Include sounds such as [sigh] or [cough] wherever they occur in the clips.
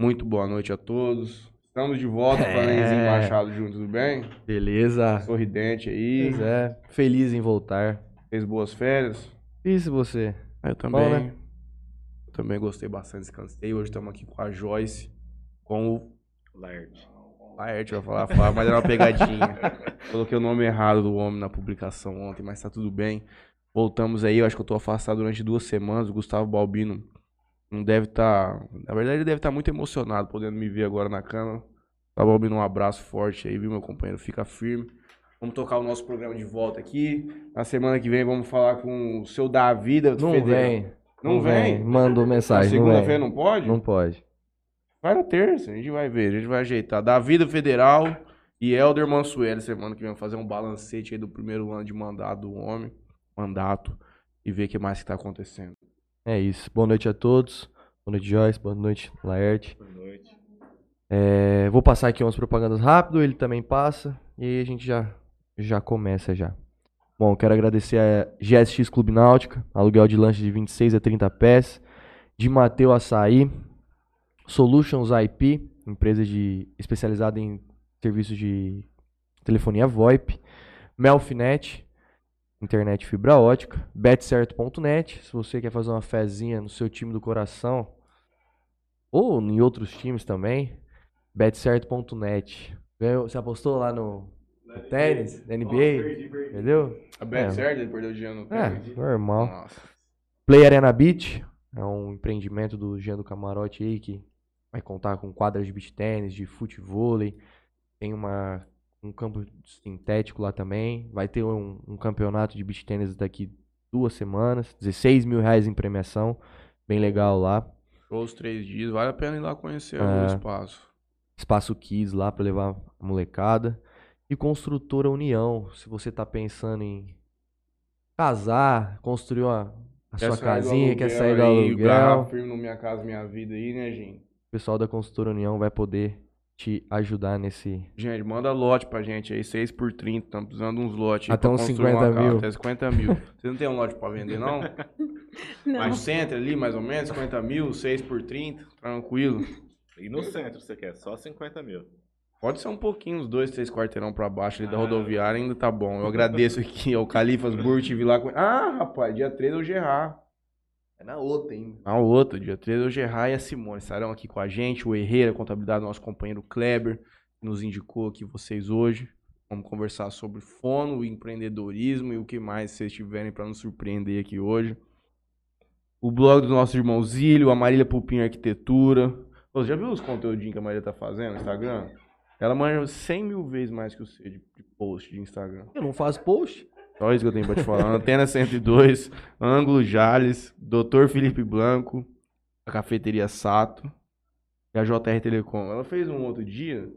Muito boa noite a todos. Estamos de volta, É. Flanenzinho Machado junto, tudo bem? Beleza. Sorridente aí. Pois é. Feliz em voltar. Fez boas férias? Isso você. Eu também. Bom, né? Eu também gostei bastante, descansei. Hoje estamos aqui com a Joyce, com o Laerte. Laerte, vai falar, falar, mas era uma pegadinha. [laughs] Coloquei o nome errado do homem na publicação ontem, mas tá tudo bem. Voltamos aí, eu acho que eu tô afastado durante duas semanas. O Gustavo Balbino não deve estar. Na verdade, ele deve estar muito emocionado podendo me ver agora na câmera. Gustavo Balbino, um abraço forte aí, viu, meu companheiro? Fica firme. Vamos tocar o nosso programa de volta aqui. Na semana que vem vamos falar com o seu Davi da Não Federal. vem. Não vem? Mandou mensagem. Segunda-feira não pode? Não pode. Vai na terça, a gente vai ver, a gente vai ajeitar. Da Vida Federal e Helder Mansueli, semana que vem, fazer um balancete aí do primeiro ano de mandato do homem, mandato, e ver o que mais que tá acontecendo. É isso. Boa noite a todos. Boa noite, Joyce. Boa noite, Laerte. Boa noite. É, vou passar aqui umas propagandas rápido, ele também passa. E aí a gente já, já começa já. Bom, quero agradecer a GSX Clube Náutica, aluguel de lanche de 26 a 30 pés. De Mateu Açaí, Solutions IP, empresa de, especializada em serviços de telefonia VoIP. Melfinet, internet fibra ótica. Betcerto.net, se você quer fazer uma fezinha no seu time do coração, ou em outros times também, betcerto.net. Você apostou lá no, no tênis, na NBA, entendeu? A Bet É. ele perdeu dinheiro no É, tênis. normal. Nossa. Play Arena Beach é um empreendimento do Jean do Camarote aí que vai contar com quadras de beach tênis, de futevôlei, tem uma, um campo sintético lá também, vai ter um, um campeonato de beach tênis daqui duas semanas, 16 mil reais em premiação, bem legal lá. Os três dias, vale a pena ir lá conhecer É. o espaço. Espaço Kids lá pra levar a molecada. E Construtora União, se você tá pensando em casar, construir uma, a sua sair do casinha, quer aluguel sair do aí, aluguel, garra firme no Minha Casa Minha Vida aí, né, gente? o pessoal da Construtora União vai poder te ajudar nesse. Gente, manda lote pra gente aí, 6 por 30, estamos precisando de uns lotes aí Até uns construir 50 uma casa, mil. Até 50 mil. Você não tem um lote pra vender, não? [laughs] Não. Mais centro ali, mais ou menos, 50 mil, 6 por 30, tranquilo. E no centro você quer? Só 50 mil. Pode ser um pouquinho, uns dois, três quarteirão pra baixo ali da Ah. rodoviária, ainda tá bom. Eu agradeço aqui ao Califas Burg, tive lá com... Ah, rapaz, dia 13 é o Gerard. É na outra ainda. Na outra, dia 13 é o Gerard e a Simone estarão aqui com a gente, o Herreira, contabilidade, nosso companheiro Kleber, que nos indicou aqui vocês hoje. Vamos conversar sobre fono, empreendedorismo e o que mais vocês tiverem para nos surpreender aqui hoje. O blog do nosso irmão Zílio, a Marília Pupim Arquitetura. Você já viu os conteúdinhos que a Marília tá fazendo no Instagram? Ela manja 100 mil vezes mais que você de, de post de Instagram. Eu não faço post? Só isso que eu tenho pra te falar. Antena 102, Ângulo Jales, Dr. Felipe Blanco, a Cafeteria Sato e a JR Telecom. Ela fez um outro dia,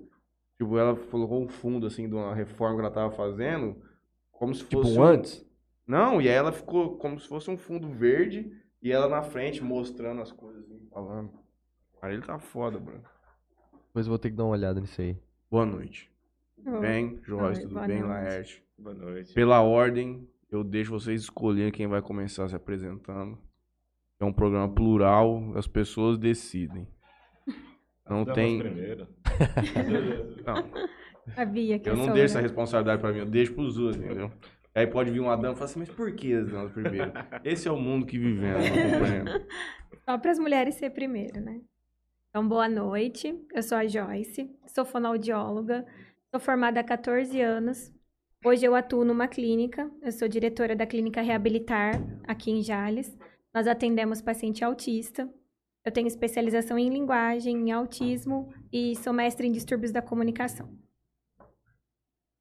tipo, ela colocou um fundo, assim, de uma reforma que ela tava fazendo, como se Tipo fosse... um um- antes? Não, e aí ela ficou como se fosse um fundo verde e ela na frente mostrando as coisas, assim, falando. Aí ele tá foda, Bruno. Depois eu vou ter que dar uma olhada nisso aí. Boa noite. Tudo bem? Joyce, tudo boa bem? noite. Laerte? Boa noite. Pela ordem, eu deixo vocês escolherem quem vai começar se apresentando. É um programa plural, as pessoas decidem. [laughs] Não Damas tem. [laughs] Não, A Bia, que eu não deixo essa responsabilidade pra mim, eu deixo pros outros, entendeu? Aí pode vir um Adão e falar assim, mas por que as damas primeiro? [laughs] Esse é o mundo que vivemos. Só para as mulheres ser primeiro, né? Então, boa noite. Eu sou a Joyce, sou fonoaudióloga, sou formada há 14 anos. Hoje eu atuo numa clínica, eu sou diretora da clínica Reabilitar, aqui em Jales. Nós atendemos paciente autista. Eu tenho especialização em linguagem, em autismo e sou mestre em distúrbios da comunicação.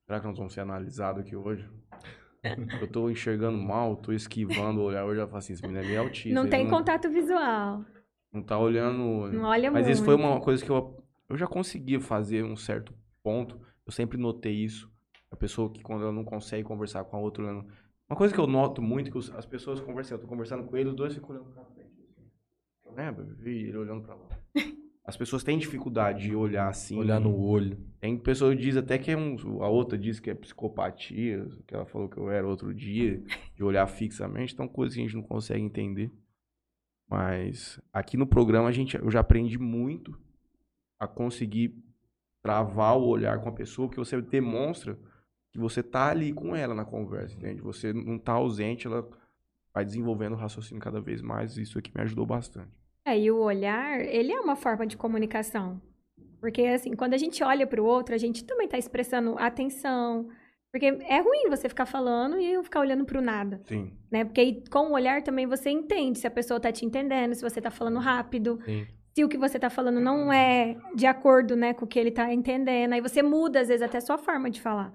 Será que nós vamos ser analisados aqui hoje? [laughs] Eu tô enxergando mal, tô esquivando o olhar hoje, eu falo assim, esse menino é meio autista. não tem contato visual. Não tá olhando. Não olha Mas muito. isso foi uma coisa que eu, eu já conseguia fazer um certo ponto. Eu sempre notei isso. A pessoa que quando ela não consegue conversar com a outra olhando. Uma coisa que eu noto muito é que os- as pessoas conversam, eu tô conversando com ele, os dois ficam olhando pra frente. assim. Lembra? Eu vi ele olhando pra lá. [laughs] As pessoas têm dificuldade de olhar assim. Olhar no olho. Tem pessoa que diz até que é um. A outra diz que é psicopatia, que ela falou que eu era outro dia, de olhar fixamente. Então, coisas que a gente não consegue entender. Mas aqui no programa a gente, eu já aprendi muito a conseguir travar o olhar com a pessoa, que você demonstra que você tá ali com ela na conversa, entende? Você não tá ausente, ela vai desenvolvendo o raciocínio cada vez mais, isso aqui me ajudou bastante. É, e o olhar, ele é uma forma de comunicação. Porque, assim, quando a gente olha para o outro, a gente também está expressando atenção. Porque é ruim você ficar falando e eu ficar olhando para o nada. Sim. Né? Porque aí, com o olhar também você entende se a pessoa está te entendendo, se você está falando rápido, Sim. Se o que você está falando não é de acordo né, com o que ele está entendendo. Aí você muda, às vezes, até a sua forma de falar.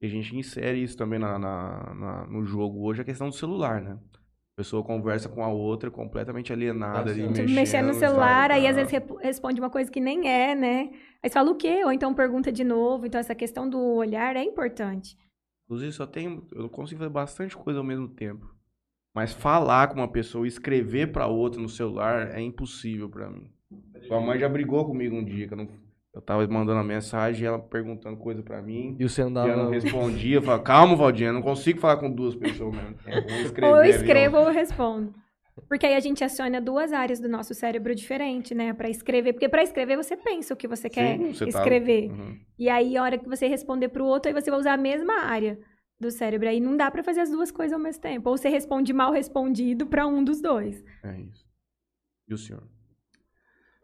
E a gente insere isso também na, na- na- no jogo hoje, a questão do celular, né? A pessoa conversa com a outra completamente alienada ali, Tipo, mexendo, mexendo no celular, sabe? aí às Ah, vezes responde uma coisa que nem é, né? Aí você fala o quê? Ou então pergunta de novo. Então, essa questão do olhar é importante. Inclusive, só tenho. Eu consigo fazer bastante coisa ao mesmo tempo. Mas falar com uma pessoa, escrever pra outra no celular é impossível pra mim. Sua mãe já brigou comigo um dia, que eu, não, eu tava mandando uma mensagem e ela perguntando coisa pra mim. E você E eu não andava. respondia, eu falava, calma, Valdinha, eu não consigo falar com duas pessoas ao mesmo escrever, ou eu escrevo ou eu respondo. Porque aí a gente aciona duas áreas do nosso cérebro diferente, né? Pra escrever. Porque pra escrever você pensa o que você quer Sim, você tá- escrever. Uhum. E aí, a hora que você responder pro outro, aí você vai usar a mesma área do cérebro. Aí não dá pra fazer as duas coisas ao mesmo tempo. Ou você responde mal respondido pra um dos dois. É isso. E o senhor?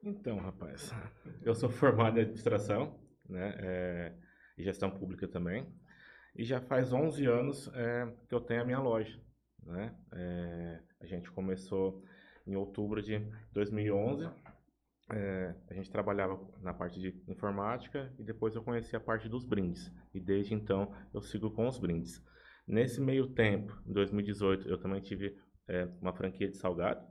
Então, rapaz, [laughs] eu sou formado em administração, né, é, e gestão pública também, e já faz 11 anos é, que eu tenho a minha loja, né, é, a gente começou em outubro de 2011, é, a gente trabalhava na parte de informática e depois eu conheci a parte dos brindes, e desde então eu sigo com os brindes. Nesse meio tempo, em 2018, eu também tive é, uma franquia de salgado,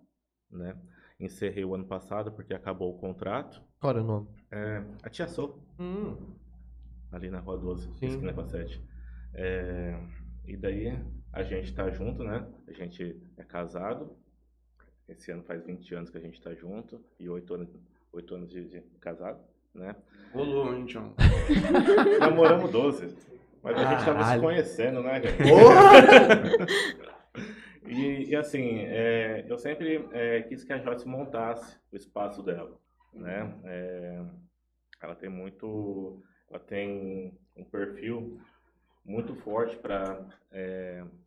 né, encerrei o ano passado porque acabou o contrato. Qual era o nome? É, a Tia Sou, ali na Rua 12, Sim. esquina com a 7. É, e daí a gente tá junto, né? A gente é casado. Esse ano faz 20 anos que a gente tá junto e 8 anos, 8 anos de, de casado, né? Rolou, hein, Tião? [laughs] Namoramos 12. Mas a gente tava se conhecendo, né, cara? [laughs] E, e assim, é, eu sempre é, quis que a Joyce montasse o espaço dela, né? É, ela tem muito, ela tem um perfil muito forte para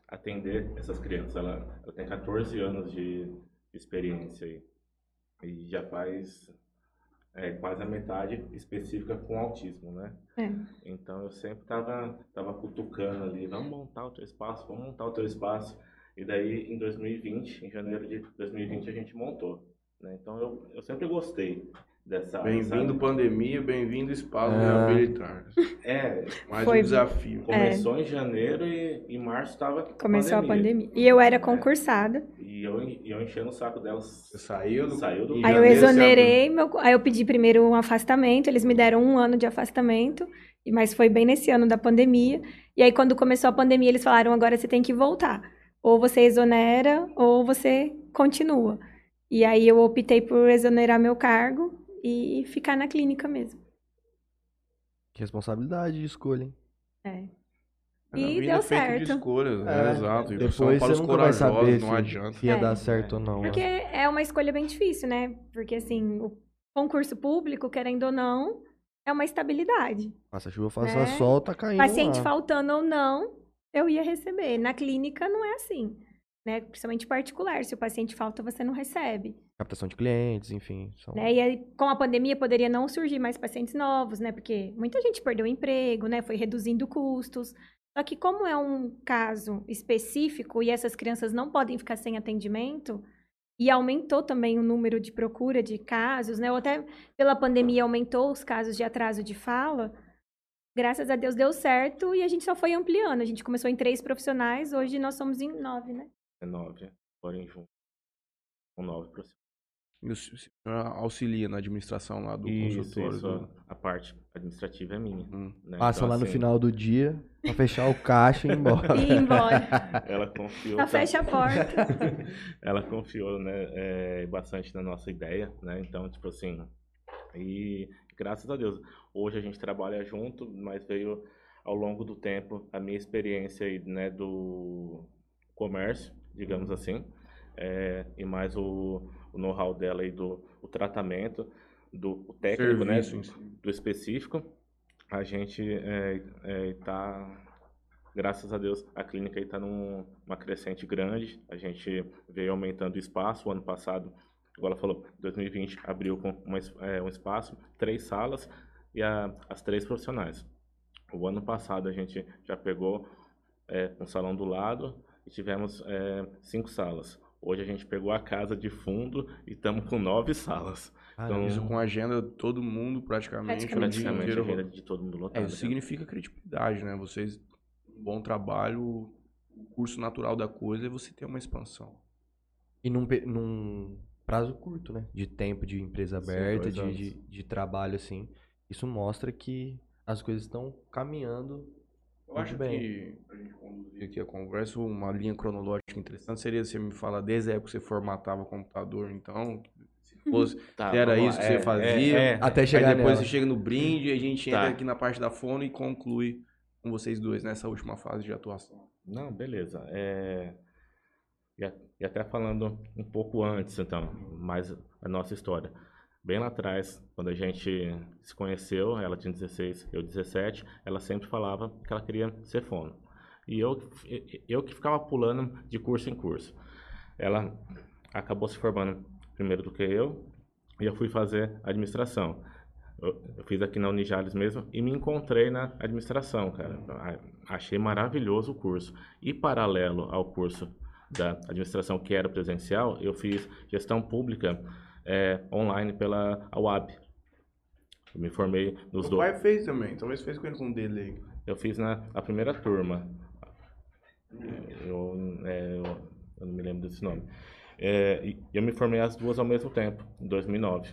atender essas crianças. Ela, ela tem 14 anos de experiência aí, e já faz é, quase a metade específica com autismo, né? É. Então eu sempre tava, tava cutucando ali, vamos montar o teu espaço, vamos montar o teu espaço. E daí em 2020, em janeiro de 2020 a gente montou. Né? Então eu, eu sempre gostei dessa Bem-vindo pandemia, bem-vindo espaço Ah. reabilitar. É, Mais Foi- um desafio. começou em janeiro e em março estava Começou a pandemia. E eu era concursada. E eu, e eu enchendo o saco delas. Você saiu do... Saiu do- Aí eu janeiro, exonerei, meu, aí eu pedi primeiro um afastamento, eles me deram um ano de afastamento, e- mas foi bem nesse ano da pandemia. E aí, quando começou a pandemia, eles falaram: agora você tem que voltar. Ou você exonera, ou você continua. E aí eu optei por exonerar meu cargo e ficar na clínica mesmo. Que responsabilidade de escolha, hein? É. A E vida deu é feita de certo. escolhas, É. é, exato. E Depois para você os nunca vai saber corajosos, se, não adianta. se ia É. dar certo ou não. Porque né? é uma escolha bem difícil, né? Porque, assim, o concurso público, querendo ou não, é uma estabilidade. Faça chuva, faça É. sol, tá caindo Paciente lá. faltando ou não, eu ia receber. Na clínica não é assim, né? Principalmente particular. Se o paciente falta, você não recebe. Captação de clientes, enfim. São... Né? E aí, com a pandemia, poderia não surgir mais pacientes novos, né? Porque muita gente perdeu o emprego, né? Foi reduzindo custos. Só que como é um caso específico e essas crianças não podem ficar sem atendimento, e aumentou também o número de procura de casos, né? Ou até pela pandemia aumentou os casos de atraso de fala. Graças a Deus deu certo e a gente só foi ampliando. A gente começou em três profissionais, hoje nós somos em nove, né? É nove, agora em junho. Com nove profissionais. E o senhor auxilia na administração lá do Isso, consultório. isso, do- a parte administrativa é minha. Hum. né? Passa Então, lá no assim, final do dia pra fechar o caixa e ir embora. [laughs] E ir embora. [laughs] Ela confiou. Tam- fecha a porta. [laughs] ela confiou, né, é, bastante na nossa ideia, né? Então, tipo assim, e graças a Deus, hoje a gente trabalha junto, mas veio ao longo do tempo a minha experiência aí, né, do comércio, digamos assim, é, e mais o, o know-how dela aí do o tratamento. do técnico, né? Serviço em si. Do específico, a gente está graças a Deus, a clínica está numa crescente grande. A gente veio aumentando o espaço. O ano passado, igual ela falou, 2020 abriu com uma, é, um espaço, três salas e a, as três profissionais. O ano passado a gente já pegou é, um salão do lado e tivemos é, cinco salas. Hoje a gente pegou a casa de fundo e estamos com nove salas. Então, isso com a agenda de todo mundo praticamente. Praticamente. o agenda de todo mundo É, lotado. isso né? significa credibilidade, né? Vocês, um bom trabalho, o curso natural da coisa é você ter uma expansão. E num, num prazo curto, né? De tempo de empresa Sim, aberta, dois de, de, de trabalho, assim. Isso mostra que as coisas estão caminhando. Eu Muito acho bem. que, pra gente conduzir aqui a conversa, uma linha cronológica interessante seria você me falar desde a época que você formatava o computador, então, se [laughs] fosse, Tá, se era vamos isso lá. que É, você fazia, é, é. Até chegar aí depois nela. você chega no brinde, a gente entra Tá. aqui na parte da fono e conclui com vocês dois nessa última fase de atuação. Não, beleza. É, E, e até falando um pouco antes, então, mais a nossa história. Bem lá atrás, quando a gente se conheceu, ela tinha 16, eu 17, ela sempre falava que ela queria ser fono. E eu, eu que ficava pulando de curso em curso. Ela acabou se formando primeiro do que eu, e eu fui fazer administração. Eu, eu fiz aqui na Unijales mesmo e me encontrei na administração, cara. Achei maravilhoso o curso. E paralelo ao curso da administração que era presencial, eu fiz gestão pública é, online pela UAB. Eu me formei nos O dois. pai fez também, talvez fez com ele com o dele aí. Eu fiz na a primeira turma. Eu, é, eu, eu não me lembro desse nome. É, e eu me formei as duas ao mesmo tempo, em 2009.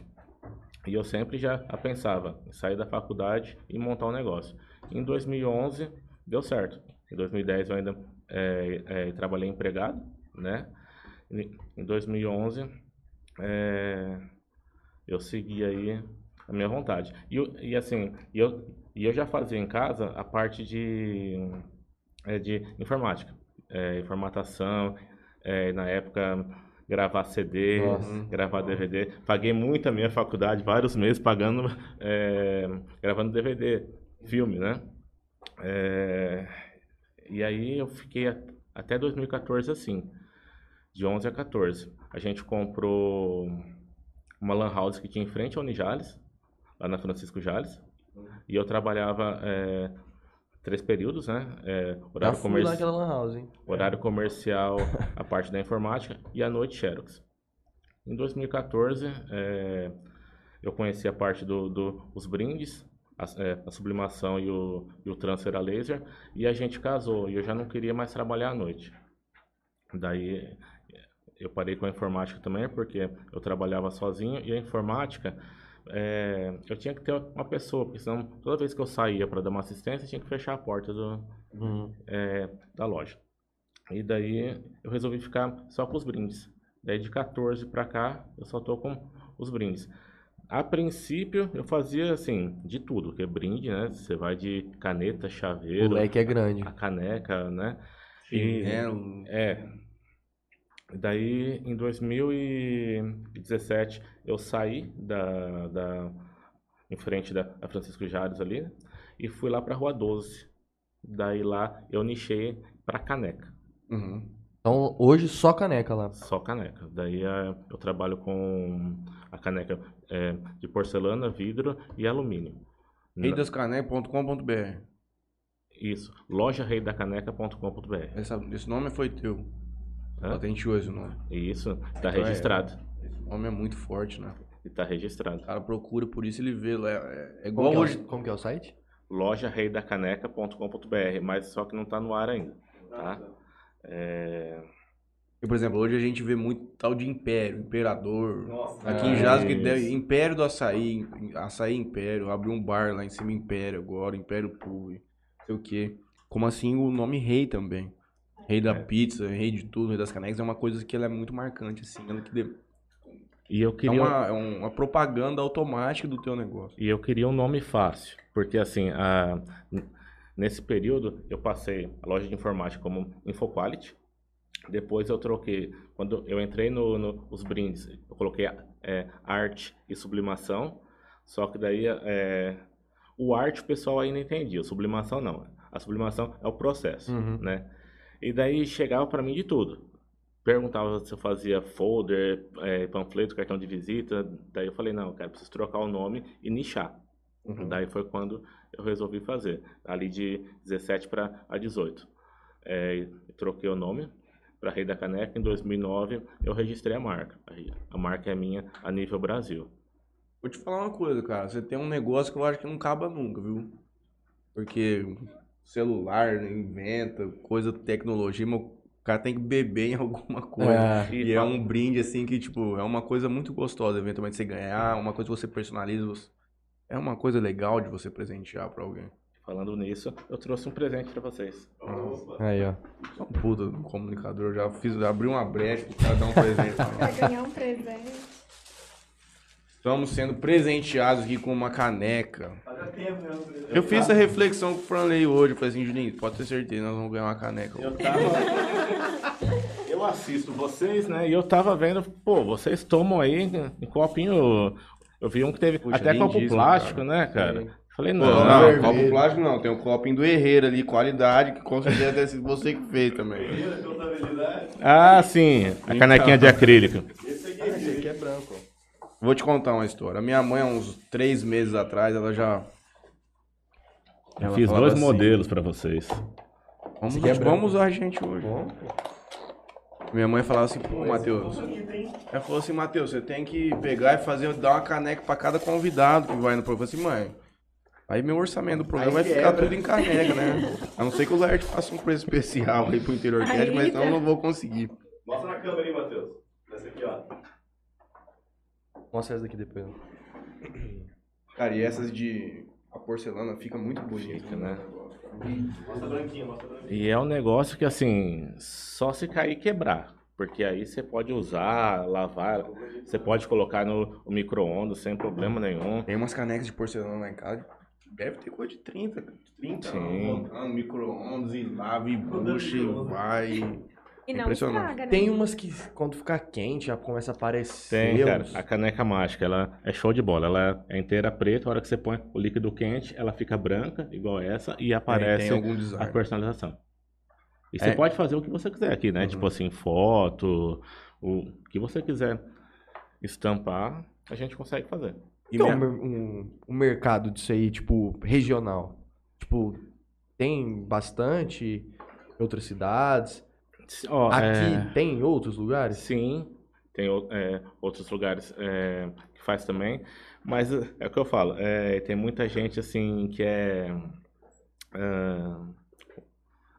E eu sempre já pensava em sair da faculdade e montar um negócio. Em 2011, deu certo. Em 2010 eu ainda é, é, trabalhei empregado, né? Em 2011, é, eu segui aí a minha vontade. E, eu- e assim, eu, e eu já fazia em casa a parte de, é, de informática, é, informatação, é, na época gravar CD, Nossa. gravar DVD. Paguei muito a minha faculdade, vários meses pagando, é, gravando DVD, filme, né? É, e aí eu fiquei até 2014 assim, de 11 a 14. A gente comprou uma lan house que tinha em frente ao Unijales, lá na Francisco Jales. E eu trabalhava é, três períodos, né? É, horário, fui comerci- lá naquela lan house, hein? horário comercial, [laughs] a parte da informática e à noite Xerox. Em 2014, é, eu conheci a parte dos do, os brindes, a, é, a sublimação e o, e o transfer a laser, e a gente casou, e eu já não queria mais trabalhar à noite. Daí eu parei com a informática também, porque eu trabalhava sozinho, e a informática, é, eu tinha que ter uma pessoa, porque senão toda vez que eu saía para dar uma assistência, eu tinha que fechar a porta do, Uhum. é, da loja. E daí eu resolvi ficar só com os brindes. Daí de 14 para cá, eu só tô com os brindes. A princípio, eu fazia assim, de tudo, que é brinde, né? Você vai de caneta, O chaveiro, leque é grande. a caneca, né? E, Chinelo. é. Daí, em 2017, eu saí da, da em frente da, da Francisco Jales ali né? e fui lá para Rua 12. Daí lá eu nichei para caneca, Uhum. Então, hoje só caneca lá. só caneca. Daí eh, eu trabalho com a caneca eh, de porcelana, vidro e alumínio. Reidascaneca.com.br Isso, loja reidacaneca.com.br. Esse nome foi teu. Hã? Patenteou esse nome. Isso, tá Então é- registrado. Esse nome é muito forte, né? E tá registrado. O cara procura por isso ele vê. É, é Como igual que é, hoje. o, como que é o site? loja reidacaneca.com.br, mas só que não tá no ar ainda, tá? É, E, por exemplo, hoje a gente vê muito tal de Império, Imperador. Aqui em Ah, Jazz, que isso. deve- Império do Açaí, Açaí Império, abriu um bar lá em cima, Império agora, Império Pub, não sei o quê. Como assim o nome Rei também. Rei da É. pizza, rei de tudo, rei das canecas, é uma coisa que ela é muito marcante, assim. Ela que de- e eu é, queria uma, é uma propaganda automática do teu negócio. e eu queria um nome fácil, porque assim, a- nesse período eu passei a loja de informática como InfoQuality. Depois eu troquei, quando eu entrei no, no- os brindes, eu coloquei é, arte e sublimação. Só que daí é, o arte o pessoal ainda entendia, a sublimação não. A sublimação é o processo, Uhum. né? E daí chegava para mim de tudo. Perguntava se eu fazia folder, é, panfleto, cartão de visita. Daí eu falei, não, cara, preciso trocar o nome e nichar. Uhum. Daí foi quando eu resolvi fazer, ali de 17 para a 18. É, troquei o nome para Rei da Caneca. Em 2009 eu registrei a marca. A marca é minha a nível Brasil. Vou te falar uma coisa, cara. Você tem um negócio que eu acho que não acaba nunca, viu? Porque celular né, inventa, coisa, tecnologia, mas o cara tem que beber [laughs] em alguma coisa. É. E é um brinde, assim, que, tipo, é uma coisa muito gostosa, eventualmente, você ganhar, uma coisa que você personaliza. você- É uma coisa legal de você presentear pra alguém. Falando nisso, eu trouxe um presente para vocês. Aí, ó. Só um puta do comunicador, já fiz, abri uma brecha pro cara dar um presente. pra [laughs] ganhar um presente. Estamos sendo presenteados aqui com uma caneca. Eu fiz essa reflexão com o Franley hoje. Eu falei assim, Juninho, pode ter certeza, nós vamos ganhar uma caneca. Eu tava. eu assisto vocês, né? E eu tava vendo, pô, vocês tomam aí em copinho. Eu vi um que teve Puxa, até copo plástico, cara. né, cara? Sim. Falei, Pô, não. não, vermelho. copo plástico não, tem o copinho do Herreiro ali, qualidade, que com certeza deve ser você que fez também. Ah, sim, a canequinha de acrílico. Esse aqui é branco. Vou te contar uma história. Minha mãe, há uns três meses atrás, ela já. Eu Ela fiz dois assim, modelos pra vocês. Vamos, é vamos usar a gente hoje. Minha mãe falava assim, pô, Matheus. Ela falou assim, Matheus, você tem que pegar e fazer, dar uma caneca pra cada convidado que vai no programa. Eu falei assim, mãe. Aí meu orçamento do programa vai ficar tudo em caneca, né? A não ser que o Laerte faça um preço especial aí pro interior Cat, mas senão eu não vou conseguir. Mostra na câmera aí, Matheus. Essa aqui, ó. Mostra essa daqui depois. Cara, e essas de. A porcelana fica muito bonita, Fica, né? Mostra branquinha, mostra branquinha. E é um negócio que, assim, só se cair e quebrar. Porque aí você pode usar, lavar, você pode colocar no micro-ondas sem problema nenhum. Tem umas canecas de porcelana lá em casa. Deve ter coisa de 30, 30 Sim. colocando micro-ondas e lava e puxa e vai. E não estraga, né? Tem umas que quando ficar quente já começa a aparecer. Tem, cara. A caneca mágica, ela é show de bola. Ela é inteira preta, a hora que você põe o líquido quente, ela fica branca, igual essa, e aparece tem algum a personalização. E É. você pode fazer o que você quiser aqui, né? Uhum. Tipo assim, foto, o que você quiser estampar, a gente consegue fazer. E Então, minha- um, um mercado disso aí, tipo, regional. Tipo, tem bastante em outras cidades. Ó, Aqui é, tem em outros lugares? Sim, tem o- é, outros lugares é, que faz também, mas é, é o que eu falo, é, tem muita gente assim que é ah,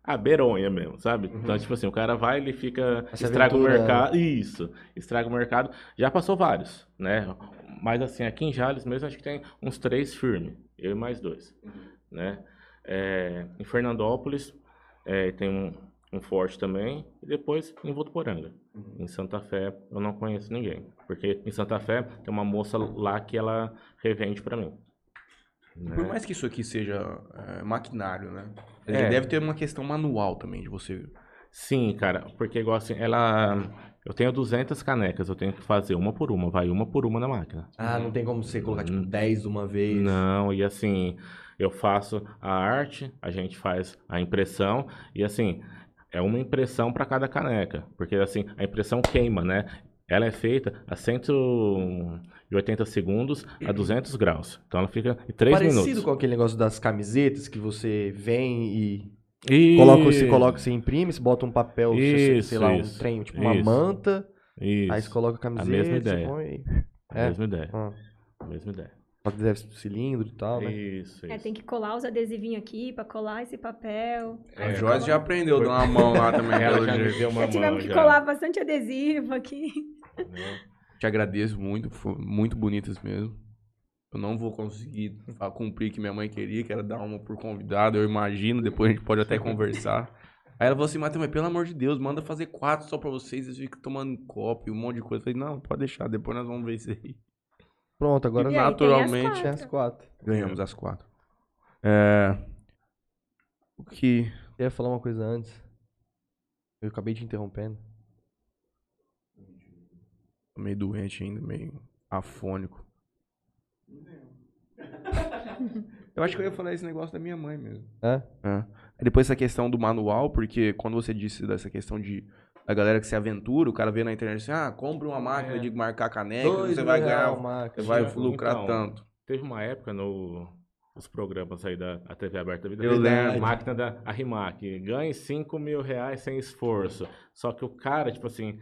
a beironha mesmo, sabe? Então, tipo assim, o cara vai, ele fica, Essa estraga o aventura- mercado, isso, estraga o mercado, já passou vários, né? Mas assim, aqui em Jales mesmo, acho que tem uns três firmes, eu e mais dois, né? É, em Fernandópolis, tem um, um forte também, e depois em Votuporanga. Em Santa Fé eu não conheço ninguém, porque em Santa Fé tem uma moça lá que ela revende pra mim. né? Por mais que isso aqui seja é, maquinário, né? Ele É. deve ter uma questão manual também de você. Sim, cara, porque igual assim, ela eu tenho 200 canecas, eu tenho que fazer uma por uma, vai uma por uma na máquina. Ah, não tem como você colocar, tipo, Hum. 10 de uma vez. Não, e assim, eu faço a arte, a gente faz a impressão, e assim, é uma impressão para cada caneca, porque assim, a impressão queima, né? Ela é feita a 180 segundos a 200 graus. Então ela fica em 3 Parecido minutos. com aquele negócio das camisetas que você vem e E... coloca, você coloca, você imprime, você bota um papel, Isso, sei lá, um isso, trem, tipo uma isso. manta, Isso. aí você coloca a camiseta, mesma você ideia. põe. A É. mesma ideia. Ah, A mesma ideia. Deve ser cilindro e tal, né? Isso, É, isso. tem que colar os adesivinhos aqui pra colar esse papel. A Joyce já aprendeu a dar uma mão lá também, [laughs] Ela pelo já me deu uma Já tivemos mão que já. colar bastante adesivo aqui. Te agradeço muito, foram muito bonitas mesmo. Eu não vou conseguir cumprir o que minha mãe queria, que era dar uma por convidado, eu imagino, depois a gente pode até conversar. [laughs] Aí ela falou assim, Matheus, mas pelo amor de Deus, manda fazer quatro só pra vocês, vocês ficam tomando copo e um monte de coisa. Eu falei, não, pode deixar, depois nós vamos ver isso aí. Pronto, agora aí, as naturalmente, tem as quatro. Ganhamos as quatro. É... O que... Eu ia falar uma coisa antes. Eu acabei te interrompendo. Tô meio doente ainda, meio afônico. Eu acho que eu ia falar esse negócio da minha mãe mesmo. É? É. Aí Depois essa questão do manual, porque quando você disse dessa questão de a galera que se aventura, o cara vê na internet assim, ah, compra uma máquina É. de marcar caneca, Dois você vai ganhar, você vai Então, lucrar tanto. Teve uma época no, nos programas aí da a TV aberta da vida. Eu lembro. Máquina da Arrimac. Ganhe 5 mil reais sem esforço. Só que o cara, tipo assim,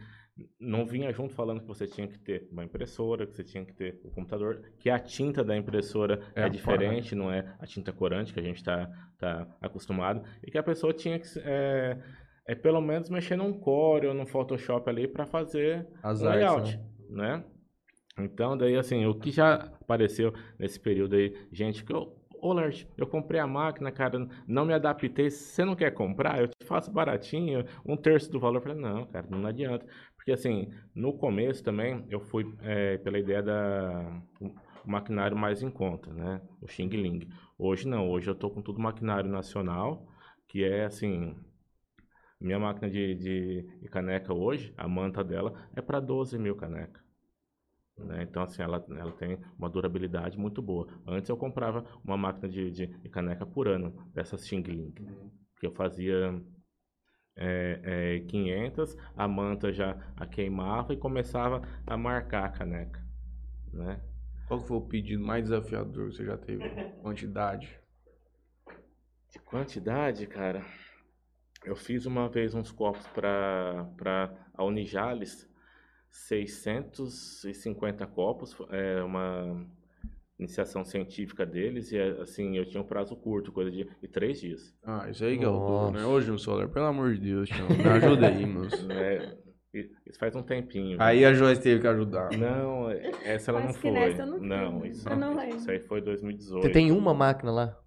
não vinha junto falando que você tinha que ter uma impressora, que você tinha que ter o computador, que a tinta da impressora É, é, diferente, não é a tinta corante que a gente está tá acostumado, e que a pessoa tinha que é, é pelo menos mexer num Core ou num Photoshop ali para fazer As layout, né? né? Então, daí assim, o que já apareceu nesse período aí, gente que eu Ô, Lert, eu comprei a máquina, cara, não me adaptei. Você não quer comprar, eu te faço baratinho, um terço do valor. Eu falei, não, cara, não adianta. Porque, assim, no começo também, eu fui é, pela ideia da o maquinário mais em conta, né? O Xing Ling. Hoje não, hoje eu tô com tudo maquinário nacional, que é, assim, minha máquina de, de, de caneca hoje, a manta dela, é para 12 mil caneca. Né? Então, assim, ela, ela tem uma durabilidade muito boa. Antes eu comprava uma máquina de, de, de caneca por ano, dessas Xing Ling, que eu fazia é, é, 500, a manta já a queimava e começava a marcar a caneca. Né? Qual foi o pedido mais desafiador que você já teve? [laughs] Quantidade. De quantidade, cara, eu fiz uma vez uns copos para a Unijales, 650 copos, é uma iniciação científica deles, e assim, eu tinha um prazo curto, coisa de, de três dias. Ah, isso aí que é o duro, né? Hoje no Solar, pelo amor de Deus, Tião, me ajuda aí, moço. né? [laughs] E- Isso faz um tempinho. Aí a Joyce teve que ajudar. Não, essa ela não Acho foi. nessa eu não né? isso, Eu não isso aí foi 2018. Você tem uma máquina lá?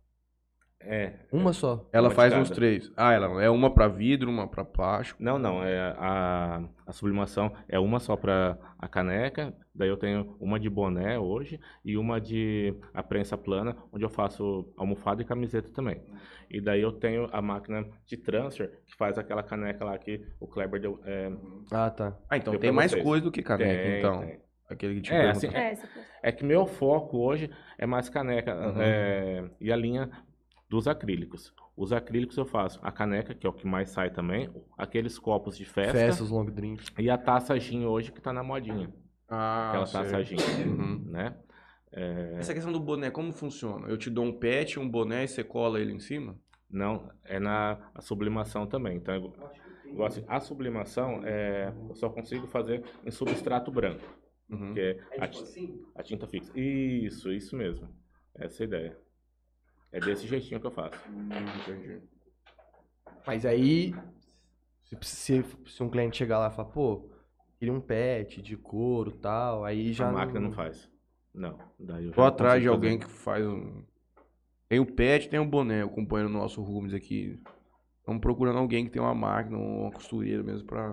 É. Uma só? Ela Uma faz uns três. Ah, ela é uma pra vidro, uma pra plástico. Não, não. É a, a sublimação é uma só para a caneca. Daí eu tenho uma de boné hoje e uma de a prensa plana, onde eu faço almofada e camiseta também. E daí eu tenho a máquina de transfer que faz aquela caneca lá que o Kleber deu. É, Ah, tá. Ah, então tem mais vocês. coisa do que caneca, tem, então. tem. Aquele que te É, assim, É, É que meu foco hoje é mais caneca Uhum. é, e a linha dos acrílicos. Os acrílicos eu faço a caneca, que é o que mais sai também, aqueles copos de festa, Festas, long drinks. e a taça gin hoje que tá na modinha. Ah, Aquela sei. taça gin, Uhum. né? É, Essa questão do boné, como funciona? Eu te dou um pet, um boné e você cola ele em cima? não, é na a sublimação também. Então, eu- igual assim, a sublimação é, eu só consigo fazer em substrato branco, Uhum. que é a, ti- a tinta fixa. Isso, isso mesmo. Essa é a ideia. É desse jeitinho que eu faço. Entendi. Mas aí, se, se, se um cliente chegar lá e falar, pô, queria um pet de couro e tal, aí já. a máquina não faz. Não. Daí eu já atrás de alguém fazer. que faz um. Tem o pet, tem o boné, o companheiro nosso Rubens aqui. Estamos procurando alguém que tem uma máquina, uma costureira mesmo pra.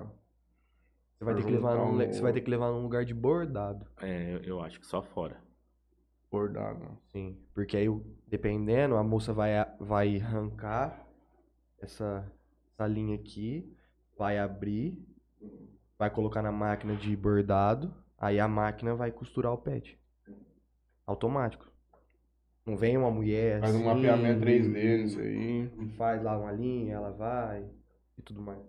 Você vai, ter que levar num, um- você vai ter que levar num lugar de bordado. É, eu acho que só fora. Bordar, né? Sim. Porque aí, dependendo, a moça vai, vai arrancar essa, essa linha aqui, vai abrir, vai colocar na máquina de bordado, aí a máquina vai costurar o pet. Automático. Não vem uma mulher Faz um assim, mapeamento 3D e- nisso aí. e faz lá uma linha, ela vai e tudo mais.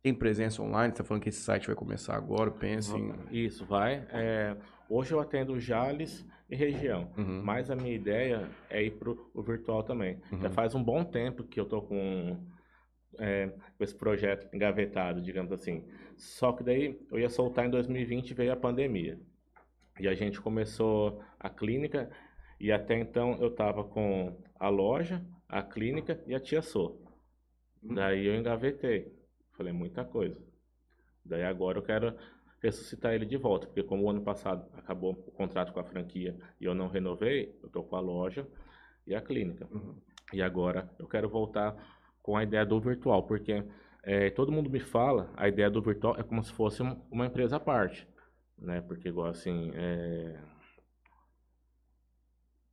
Tem presença online, você tá falando que esse site vai começar agora, pensa em. Isso, vai. É, hoje eu atendo Jales e região. Uhum. Mas a minha ideia é ir pro o virtual também. Uhum. Já faz um bom tempo que eu tô com, é, com esse projeto engavetado, digamos assim. Só que daí eu ia soltar em 2020 e veio a pandemia. E a gente começou a clínica e até então eu tava com a loja, a clínica e a tia Sô. Daí eu engavetei. Falei, muita coisa. Daí agora eu quero ressuscitar ele de volta, porque como o ano passado acabou o contrato com a franquia e eu não renovei, eu tô com a loja e a clínica. Uhum. E agora eu quero voltar com a ideia do virtual, porque eh, todo mundo me fala, a ideia do virtual é como se fosse um- uma empresa à parte, né? Porque igual assim, é...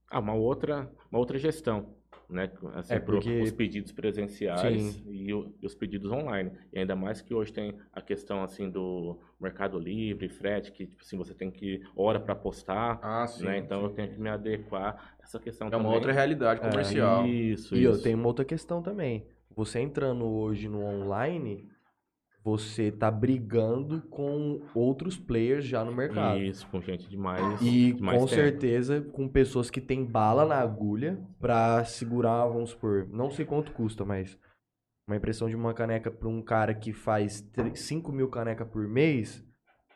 ah, uma outra, uma outra gestão. Né? Assim, É, porque- os pedidos presenciais Sim. e, o- e os pedidos online. E ainda mais que hoje tem a questão assim do Mercado Livre, frete, que tipo assim, você tem que hora para postar, Ah, sim. né? Então eu sim. tenho que me adequar a essa questão É também. uma outra realidade comercial. Isso, E eu isso. tenho uma outra questão também. Você entrando hoje no online, você tá brigando com outros players já no mercado. Isso, com gente demais. E de com tempo. certeza com pessoas que têm bala na agulha pra segurar, vamos supor, não sei quanto custa, mas uma impressão de uma caneca pra um cara que faz 5 mil canecas por mês,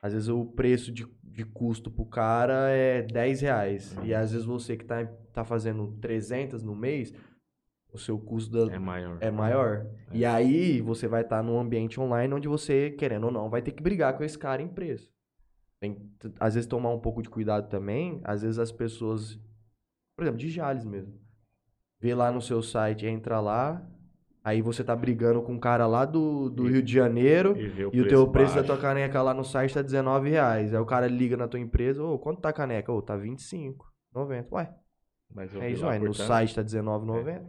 às vezes o preço de, de custo pro cara é 10 reais. E às vezes você que tá, tá fazendo 300 no mês, o seu custo da, É maior. é maior. É. E aí você vai estar num ambiente online onde você, querendo ou não, vai ter que brigar com esse cara em preço. Tem que, às vezes, tomar um pouco de cuidado também. Às vezes as pessoas, por exemplo, de Jales mesmo. Vê lá no seu site, entra lá, aí você tá brigando com um cara lá do, do E- Rio de Janeiro E, ver e o teu preço da baixo. tua caneca lá no site tá 19 reais. Aí o cara liga na tua empresa, ô, quanto tá a caneca? Ô, tá 25, 90. Ué, Mas é isso aí. No site tá 19,90.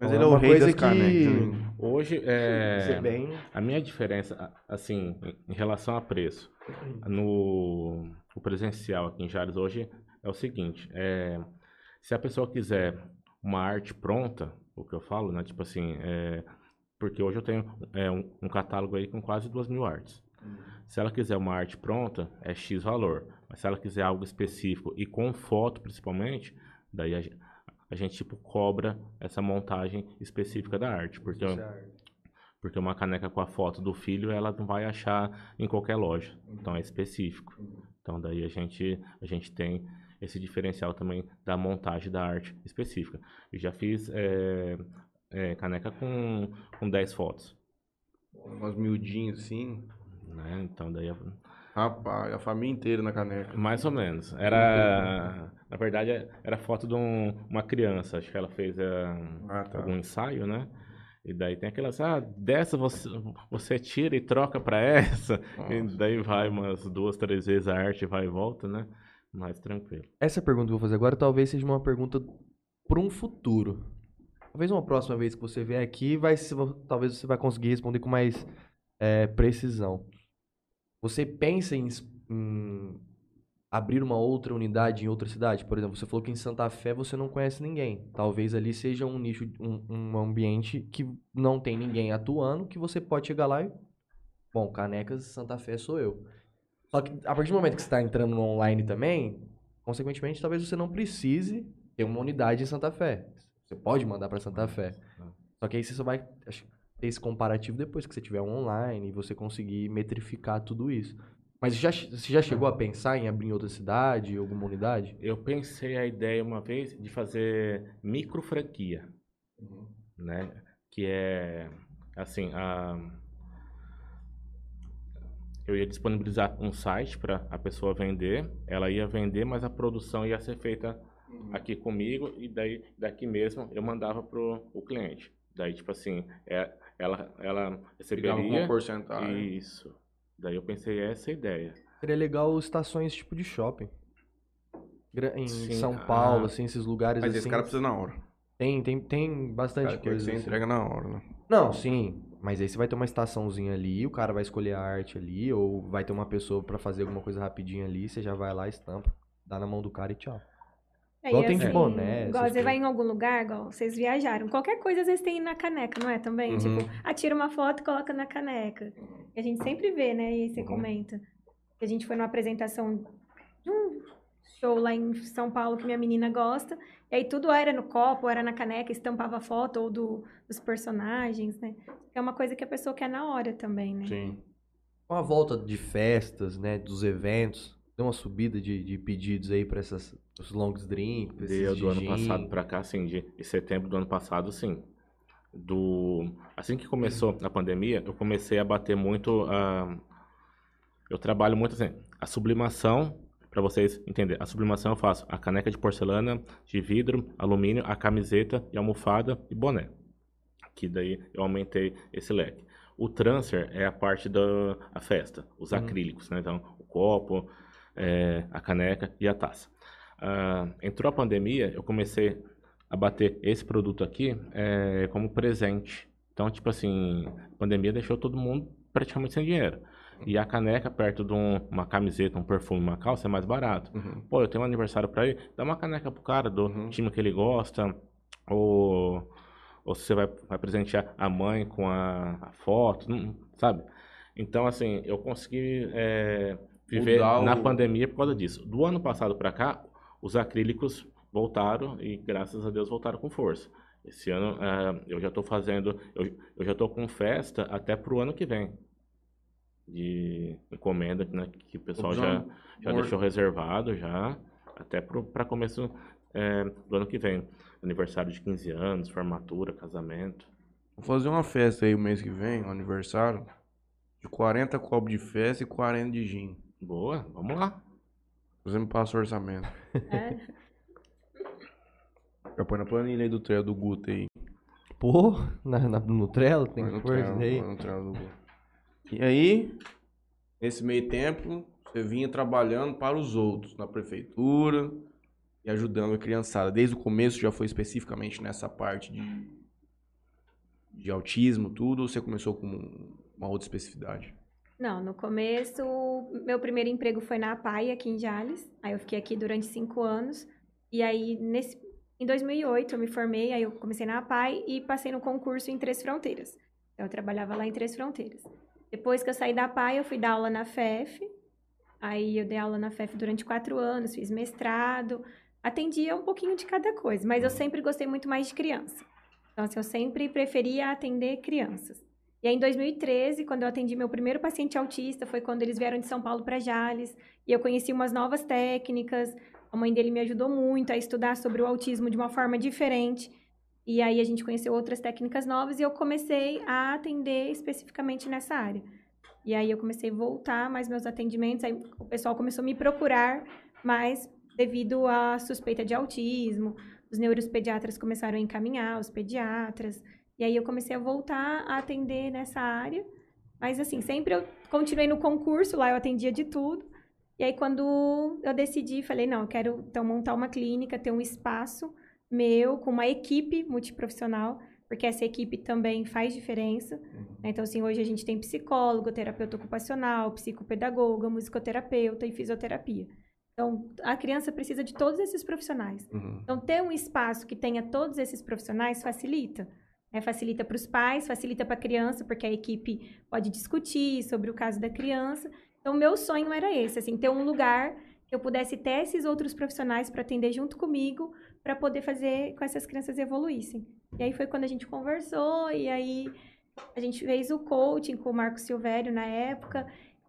Mas ele é o uma rei coisa das que- né? Hoje, é, bem... a minha diferença, assim, em- relação a preço, no o presencial aqui em Jales hoje é o seguinte, é, se a pessoa quiser uma arte pronta, o que eu falo, né, tipo assim, é, porque hoje eu tenho é, um, um catálogo aí com quase duas mil artes. Se ela quiser uma arte pronta, é X valor. Mas se ela quiser algo específico e com foto, principalmente, daí a, gen- a gente tipo cobra essa montagem específica da arte, porque porque uma caneca com a foto do filho ela não vai achar em qualquer loja, então é específico. Então daí a gente a gente tem esse diferencial também da montagem da arte específica. Eu já fiz é, é, caneca com, com 10 fotos, Umas miudinhas assim. né? Então daí Rapaz, a família inteira na caneca. Mais ou menos. Era. Na verdade, era foto de um- uma criança. Acho que ela fez eh, Ah, tá. algum ensaio, né? E daí tem aquelas, ah, dessa você, você tira e troca pra essa. E Nossa. daí vai umas duas, três vezes a arte, vai e volta, né? Mais tranquilo. Essa pergunta que eu vou fazer agora talvez seja uma pergunta para um futuro. Talvez uma próxima vez que você vier aqui, vai, se- talvez você vai conseguir responder com mais é, precisão. Você pensa em, em abrir uma outra unidade em outra cidade? Por exemplo, você falou que em Santa Fé você não conhece ninguém. Talvez ali seja um nicho, um, um ambiente que não tem ninguém atuando, que você pode chegar lá e. Bom, Canecas Santa Fé sou eu. Só que a partir do momento que você está entrando no online também, consequentemente, talvez você não precise ter uma unidade em Santa Fé. Você pode mandar para Santa Fé. Só que aí você só vai ter esse comparativo depois que você tiver um online e você conseguir metrificar tudo isso. Mas já, você já chegou a pensar em abrir em outra cidade, alguma unidade? Eu pensei a ideia uma vez de fazer micro franquia, né? Que é assim, a... eu ia disponibilizar um site para a pessoa vender, ela ia vender, mas a produção ia ser feita aqui comigo e daí daqui mesmo eu mandava pro o cliente. Daí tipo assim, é, ela ela Ficava com uma receberia porcentagem. isso. Daí eu pensei essa ideia. Seria legal estações tipo de shopping. Gra- Em Sim, São ah. Paulo, assim, esses lugares Mas assim. esse cara precisa na hora. Tem, tem, tem bastante cara quer que coisa. você assim. entrega na hora, né? Não, sim. Mas aí você vai ter uma estaçãozinha ali, o cara vai escolher a arte ali, ou vai ter uma pessoa pra fazer alguma coisa rapidinho ali, você já vai lá, estampa, dá na mão do cara e tchau. É, Igual e tem de assim, boné, Igual essas você vai coisas. em algum lugar, igual vocês viajaram. Qualquer coisa às vezes tem na caneca, não é? Também? Uhum. Tipo, atira uma foto e coloca na caneca. E a gente sempre vê, né? E aí você Uhum. comenta. Que a gente foi numa apresentação de um show lá em São Paulo que minha menina gosta. E aí tudo era no copo, era na caneca, estampava a foto ou do, dos personagens, né? É uma coisa que a pessoa quer na hora também, né? Sim. Com a volta de festas, né, dos eventos, deu uma subida de, de pedidos aí pra essas, os long drinks, Deu de do ano passado pra cá, assim, de, de setembro do ano passado, sim. Do, assim que começou a pandemia, eu comecei a bater muito. a eu trabalho muito assim, a sublimação, para vocês entenderem. A sublimação eu faço a caneca de porcelana, de vidro, alumínio, a camiseta e almofada e boné. Que daí eu aumentei esse leque. O transfer é a parte da a festa, os Uhum. acrílicos, né? Então, o copo, é, a caneca e a taça. Ah, entrou a pandemia, eu comecei abater esse produto aqui é, como presente. Então, tipo assim, a pandemia deixou todo mundo praticamente sem dinheiro. E a caneca perto de um- uma camiseta, um perfume, uma calça é mais barato. Uhum. Pô, eu tenho um aniversário pra ir, dá uma caneca pro cara do Uhum. time que ele gosta. Ou, ou você vai, vai presentear a mãe com a, a foto, sabe? Então, assim, eu consegui é, viver na o- pandemia por causa disso. Do ano passado pra cá, os acrílicos voltaram e, graças a Deus, voltaram com força. Esse ano é, eu já estou fazendo, eu, eu já estou com festa até pro ano que vem. De encomenda né, que o pessoal já, já deixou reservado já, até para começo é, do ano que vem. Aniversário de 15 anos, formatura, casamento. Vou fazer uma festa aí o mês que vem, um aniversário. De 40 copos de festa e 40 de gin. Boa, vamos lá. Você me passa o orçamento. [laughs] É. Já põe na planilha aí do treino do Guto aí. Pô, na, na, no Trello tem Põe no põe no treino do Guto. E aí, nesse meio tempo, você vinha trabalhando para os outros, na prefeitura e ajudando a criançada. Desde o começo já foi especificamente nessa parte de, de autismo, tudo, ou você começou com uma outra especificidade? Não, no começo, meu primeiro emprego foi na APAI, aqui em Jales. Aí eu fiquei aqui durante cinco anos. E aí, nesse, em 2008, eu me formei, aí eu comecei na APAI e passei no concurso em Três Fronteiras. Então, eu trabalhava lá em Três Fronteiras. Depois que eu saí da APAI, eu fui dar aula na FEF. Aí eu dei aula na FEF durante quatro anos, fiz mestrado. Atendia um pouquinho de cada coisa, mas eu sempre gostei muito mais de criança. Então, assim, eu sempre preferia atender crianças. E aí, em 2013, quando eu atendi meu primeiro paciente autista, foi quando eles vieram de São Paulo para Jales. E eu conheci umas novas técnicas. A mãe dele me ajudou muito a estudar sobre o autismo de uma forma diferente. E aí, a gente conheceu outras técnicas novas e eu comecei a atender especificamente nessa área. E aí, eu comecei a voltar mais meus atendimentos. Aí, o pessoal começou a me procurar mais devido à suspeita de autismo. Os neuropediatras começaram a encaminhar, os pediatras. E aí eu comecei a voltar a atender nessa área. Mas assim, sempre eu continuei no concurso, lá eu atendia de tudo. E aí quando eu decidi, falei, não, eu quero então montar uma clínica, ter um espaço meu com uma equipe multiprofissional, porque essa equipe também faz diferença. né? Então assim, hoje a gente tem psicólogo, terapeuta ocupacional, psicopedagoga, musicoterapeuta e fisioterapia. Então, a criança precisa de todos esses profissionais. Uhum. Então, ter um espaço que tenha todos esses profissionais facilita. né? facilita para os pais, facilita para a criança, porque a equipe pode discutir sobre o caso da criança. Então, meu sonho era esse, assim, ter um lugar que eu pudesse ter esses outros profissionais para atender junto comigo, para poder fazer com essas crianças evoluíssem. E aí foi quando a gente conversou, e aí a gente fez o coaching com o Marco Silvério na época,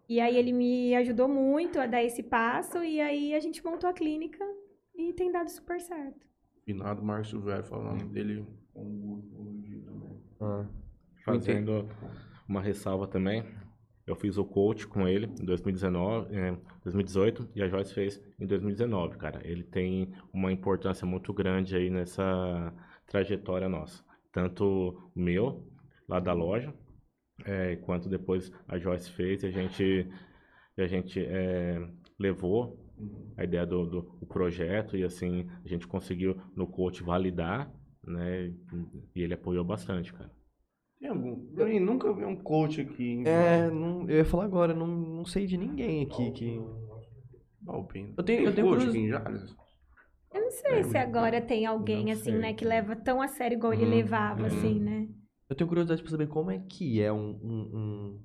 e aí ele me ajudou muito a dar esse passo, e aí a gente montou a clínica e tem dado super certo. Finado Marcos Silvério falando dele com o. Ah. Fazendo uma ressalva também. Eu fiz o coach com ele em 2019, eh, 2018 e a Joyce fez em 2019, cara. Ele tem uma importância muito grande aí nessa trajetória nossa. Tanto o meu, lá da loja, eh, quanto depois a Joyce fez e a gente, a gente eh, levou a ideia do, do projeto e assim a gente conseguiu no coach validar, né? E ele apoiou bastante, cara. Tem algum? Eu nunca vi um coach aqui É, não, eu ia falar agora, não, não sei de ninguém aqui que. Balpino. Eu tenho- Tem eu tenho coach aqui em Jales? Eu não sei se agora tem alguém assim, né, que leva tão a sério igual ele Uhum, levava, uhum. assim, né? Eu tenho curiosidade pra saber como é que é um, um,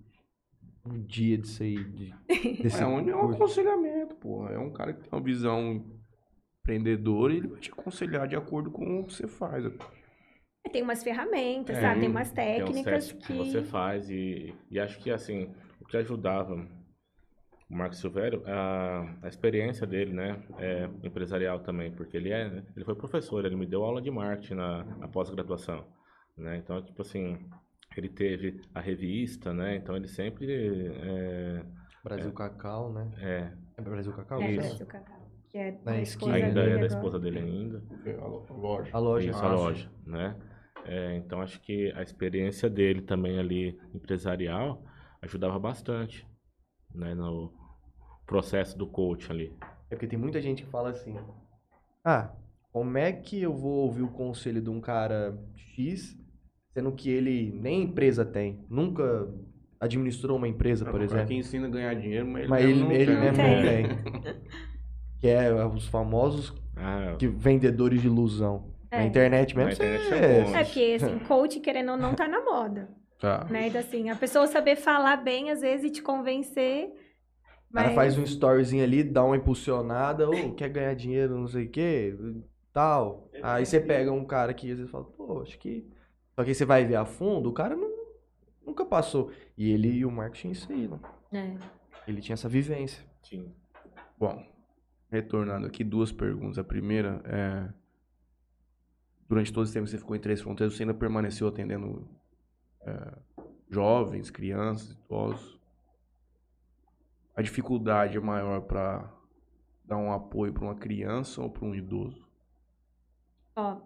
um, um dia disso aí. De, desse [laughs] É um, é um aconselhamento, porra. É um cara que tem uma visão empreendedora e ele vai te aconselhar de acordo com o que você faz. Tem umas ferramentas, É, sabe? Tem umas Tem técnicas testes que... que você faz e, e acho que assim, o que ajudava o Marcos Silvério, a, a experiência dele, né, é, empresarial também, porque ele é, ele foi professor, ele me deu aula de marketing na, na pós-graduação, né, então, tipo assim, ele teve a revista, né, então ele sempre, é, Brasil Cacau, né? é, É Brasil Cacau? É, o Cacau, que é da esquina. esposa ainda dele é da esposa dele ainda, A lo- a loja. A loja. Isso, Ah, a sim. loja, né? É, então acho que a experiência dele também ali empresarial ajudava bastante, né, no processo do coach ali. É porque tem muita gente que fala assim. Ah, como é que eu vou ouvir o conselho de um cara X, sendo que ele nem empresa tem, nunca administrou uma empresa, por Cara exemplo, que ensina a ganhar dinheiro, mas ele, mas mesmo ele, não ele tem. mesmo não tem. [laughs] Que é os famosos Ah, que vendedores de ilusão. Na É. internet mesmo, Na internet você- é bom. É porque, assim, [laughs] coach, querendo ou não, tá na moda. Tá. Né? Então, assim, a pessoa saber falar bem, às vezes, e te convencer. O cara Mas... faz um storyzinho ali, dá uma impulsionada, ou quer ganhar dinheiro, não sei o quê, tal. Aí você pega um cara que às vezes fala, pô, acho que. Só que aí você vai ver a fundo, o cara não, nunca passou. E ele e o Marcos tinham isso aí, né? É. Ele tinha essa vivência. sim. Bom, retornando aqui, duas perguntas. A primeira é. Durante todo esse tempo que você ficou em Três Fronteiras, você ainda permaneceu atendendo é, jovens, crianças, idosos? A dificuldade é maior para dar um apoio para uma criança ou para um idoso? Ó,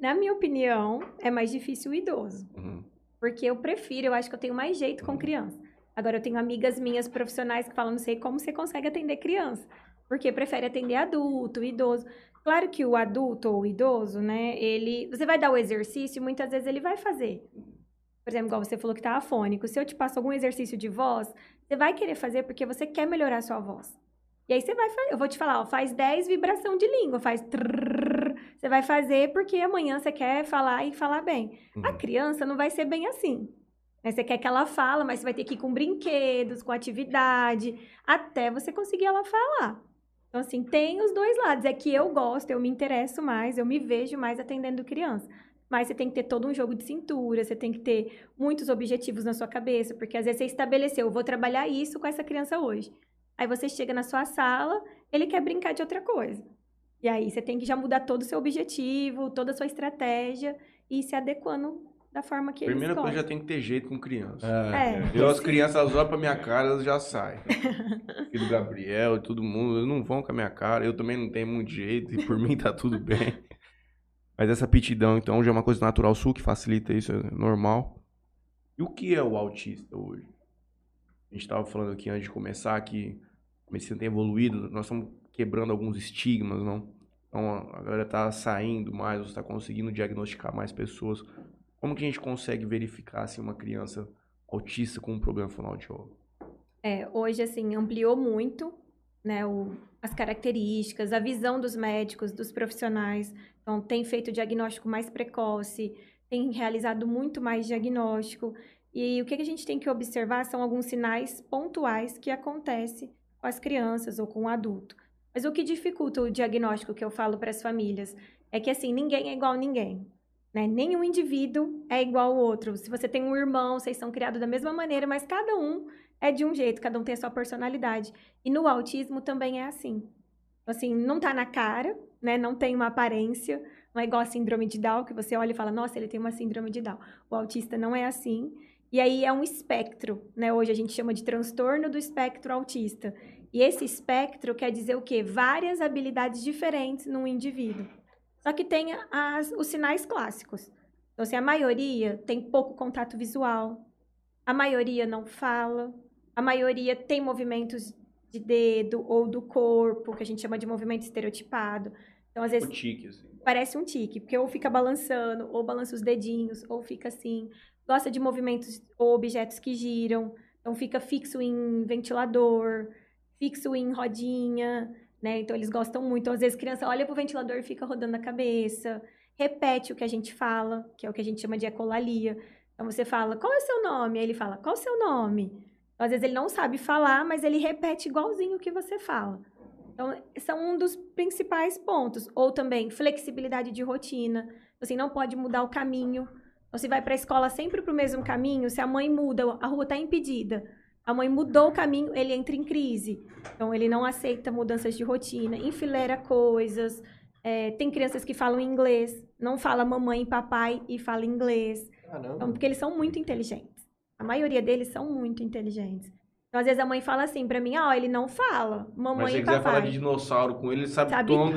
na minha opinião, é mais difícil o idoso. Uhum. Porque eu prefiro, eu acho que eu tenho mais jeito com criança. Agora, eu tenho amigas minhas profissionais que falam, não sei como você consegue atender criança. Porque prefere atender adulto, idoso. Claro que o adulto ou o idoso, né, ele... Você vai dar o exercício e muitas vezes ele vai fazer. Por exemplo, igual você falou que tá afônico. Se eu te passo algum exercício de voz, você vai querer fazer porque você quer melhorar a sua voz. E aí você vai fazer, eu vou te falar, ó, faz 10 vibração de língua, faz trrr, você vai fazer porque amanhã você quer falar e falar bem. A Uhum. criança não vai ser bem assim. né? Você quer que ela fala, mas você vai ter que ir com brinquedos, com atividade, até você conseguir ela falar. Então, assim, tem os dois lados. É que eu gosto, eu me interesso mais, eu me vejo mais atendendo criança. Mas você tem que ter todo um jogo de cintura, você tem que ter muitos objetivos na sua cabeça, porque às vezes você estabeleceu, eu vou trabalhar isso com essa criança hoje. Aí você chega na sua sala, ele quer brincar de outra coisa. E aí você tem que já mudar todo o seu objetivo, toda a sua estratégia e ir se adequando da forma que eles Primeira coisa, já tem que ter jeito com criança. É, Eu, as crianças, elas olham pra minha cara, elas já saem. [laughs] Filho do Gabriel e todo mundo, eles não vão com a minha cara. Eu também não tenho muito jeito e por mim tá tudo bem. [laughs] Mas essa aptidão, então, já é uma coisa natural sua que facilita isso, é normal. E o que é o autista hoje? A gente tava falando aqui antes de começar que a medicina tem evoluído, nós estamos quebrando alguns estigmas, não? Então a galera tá saindo mais, você tá conseguindo diagnosticar mais pessoas. Como que a gente consegue verificar se uma criança autista com um problema fonoaudiólogo? É, hoje, assim, ampliou muito, né, o- as características, a visão dos médicos, dos profissionais. Então, tem feito diagnóstico mais precoce, tem realizado muito mais diagnóstico. E o que a gente tem que observar são alguns sinais pontuais que acontecem com as crianças ou com o adulto. Mas o que dificulta o diagnóstico que eu falo para as famílias é que, assim, ninguém é igual a ninguém. Né? Nenhum indivíduo é igual ao outro. Se você tem um irmão, vocês são criados da mesma maneira, mas cada um é de um jeito, cada um tem a sua personalidade. E no autismo também é assim. Assim, não tá na cara, né? Não tem uma aparência, não é igual a síndrome de Down, que você olha e fala, nossa, ele tem uma síndrome de Down. O autista não é assim. E aí é um espectro, né? Hoje a gente chama de transtorno do espectro autista. E esse espectro quer dizer o quê? Várias habilidades diferentes num indivíduo. Só que tem as, os sinais clássicos. Então, assim, a maioria tem pouco contato visual, a maioria não fala, a maioria tem movimentos de dedo ou do corpo, que a gente chama de movimento estereotipado. Então, às O vezes, tique, assim. parece um tique, porque ou fica balançando, ou balança os dedinhos, ou fica assim. Gosta de movimentos ou objetos que giram. Então, fica fixo em ventilador, fixo em rodinha, né? Então, eles gostam muito. Às vezes, criança olha pro ventilador e fica rodando a cabeça. Repete o que a gente fala, que é o que a gente chama de ecolalia. Então, você fala, qual é o seu nome? Aí ele fala, qual é o seu nome? Então, às vezes, ele não sabe falar, mas ele repete igualzinho o que você fala. Então, são um dos principais pontos. Ou também, flexibilidade de rotina. Assim, não pode mudar o caminho. Se vai para a escola sempre para o mesmo caminho, se a mãe muda, a rua está impedida. A mãe mudou o caminho, ele entra em crise. Então, ele não aceita mudanças de rotina, enfileira coisas. É, tem crianças que falam inglês, não fala mamãe e papai e fala inglês. Então, porque eles são muito inteligentes. A maioria deles são muito inteligentes. Então, às vezes a mãe fala assim pra mim, ó, ele não fala, mamãe Mas se e você quiser falar de dinossauro com ele, ele sabe, Sabe tudo.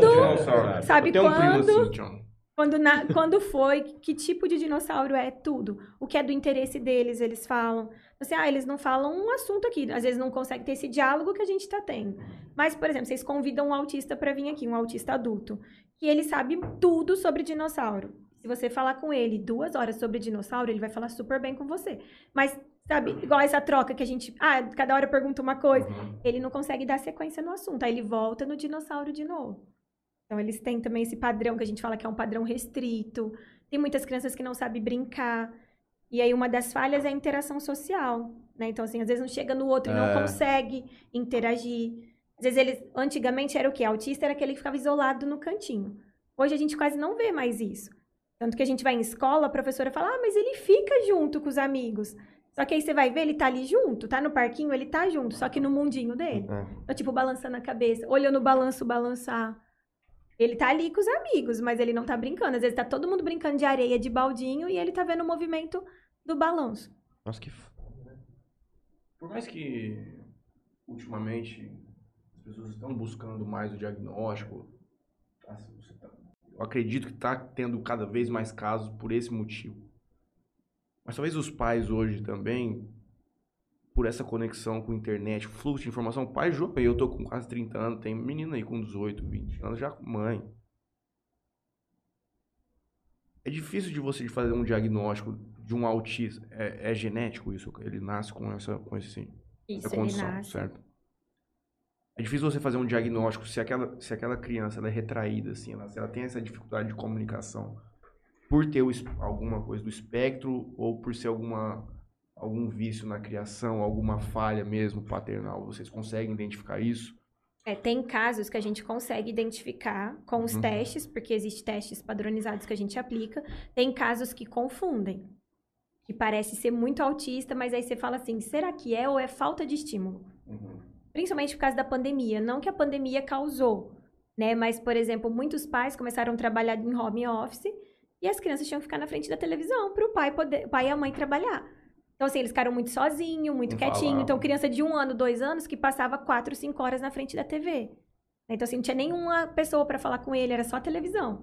dinossauro. Sabe tenho um primo quando? assim. Quando, na- quando foi, que tipo de dinossauro é tudo. O que é do interesse deles, eles falam. Assim, ah, eles não falam um assunto aqui. Às vezes não conseguem ter esse diálogo que a gente está tendo. Mas, por exemplo, vocês convidam um autista para vir aqui, um autista adulto, que ele sabe tudo sobre dinossauro. Se você falar com ele duas horas sobre dinossauro, ele vai falar super bem com você. Mas, sabe, igual essa troca que a gente. Ah, cada hora pergunta uma coisa. Ele não consegue dar sequência no assunto. Aí ele volta no dinossauro de novo. Então, eles têm também esse padrão que a gente fala que é um padrão restrito. Tem muitas crianças que não sabem brincar. E aí, uma das falhas é a interação social. Né? Então, assim, às vezes não chega no outro e É. não consegue interagir. Às vezes, eles, antigamente era o quê? Autista era aquele que ficava isolado no cantinho. Hoje a gente quase não vê mais isso. Tanto que a gente vai em escola, a professora fala, ah, mas ele fica junto com os amigos. Só que aí você vai ver, ele tá ali junto, tá no parquinho, ele tá junto, só que no mundinho dele. É. Então, tipo, balançando a cabeça, olhando o balanço balançar. Ele tá ali com os amigos, mas ele não tá brincando. Às vezes tá todo mundo brincando de areia, de baldinho, e ele tá vendo o movimento do balanço. Nossa, que. f- Por mais que ultimamente as pessoas estão buscando mais o diagnóstico, tá, tá- eu acredito que está tendo cada vez mais casos por esse motivo. Mas talvez os pais hoje também, por essa conexão com a internet, fluxo de informação, pai jovem, eu tô com quase 30 anos, tem menina aí com 18, 20 anos já com mãe. É difícil de você fazer um diagnóstico de um autista. É, é genético isso? Ele nasce com essa, com esse, Isso, essa condição, certo? É difícil você fazer um diagnóstico se aquela, se aquela criança ela é retraída, assim, ela, se ela tem essa dificuldade de comunicação por ter o alguma coisa do espectro ou por ser alguma, algum vício na criação, alguma falha mesmo paternal. Vocês conseguem identificar isso? É, tem casos que a gente consegue identificar com os Uhum. testes, porque existem testes padronizados que a gente aplica. Tem casos que confundem, que parece ser muito autista, mas aí você fala assim, será que é ou é falta de estímulo? Principalmente por causa da pandemia. Não que a pandemia causou, né? Mas, por exemplo, muitos pais começaram a trabalhar em home office e as crianças tinham que ficar na frente da televisão para o pai, poder, o pai e a mãe trabalhar. Então, assim, eles ficaram muito sozinhos, muito Não quietinho. falavam. Então, criança de um ano, dois anos, que passava quatro, cinco horas na frente da TV. Então, assim, não tinha nenhuma pessoa para falar com ele, era só a televisão.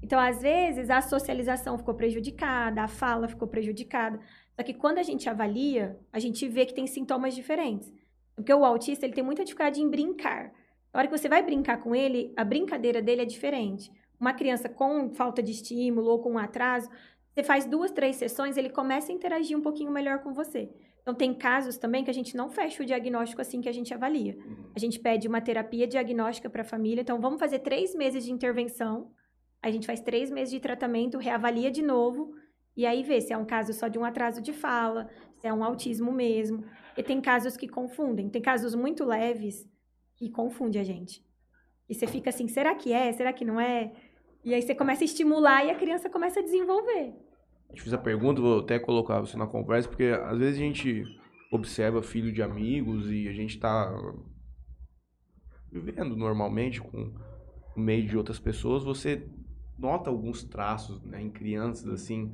Então, às vezes, a socialização ficou prejudicada, a fala ficou prejudicada. Só que quando a gente avalia, a gente vê que tem sintomas diferentes. Porque o autista, ele tem muita dificuldade em brincar. Na hora que você vai brincar com ele, a brincadeira dele é diferente. Uma criança com falta de estímulo ou com um atraso, você faz duas, três sessões, ele começa a interagir um pouquinho melhor com você. Então, tem casos também que a gente não fecha o diagnóstico assim que a gente avalia. A gente pede uma terapia diagnóstica para a família. Então, vamos fazer três meses de intervenção. A gente faz três meses de tratamento, reavalia de novo. E aí vê se é um caso só de um atraso de fala, se é um autismo mesmo. E tem casos que confundem. Tem casos muito leves que confundem a gente. E você fica assim, será que é? Será que não é? E aí você começa a estimular e a criança começa a desenvolver. Te fiz a pergunta, vou até colocar você na conversa, porque às vezes a gente observa filho de amigos e a gente tá vivendo normalmente com no meio de outras pessoas, você nota alguns traços né, em crianças, assim,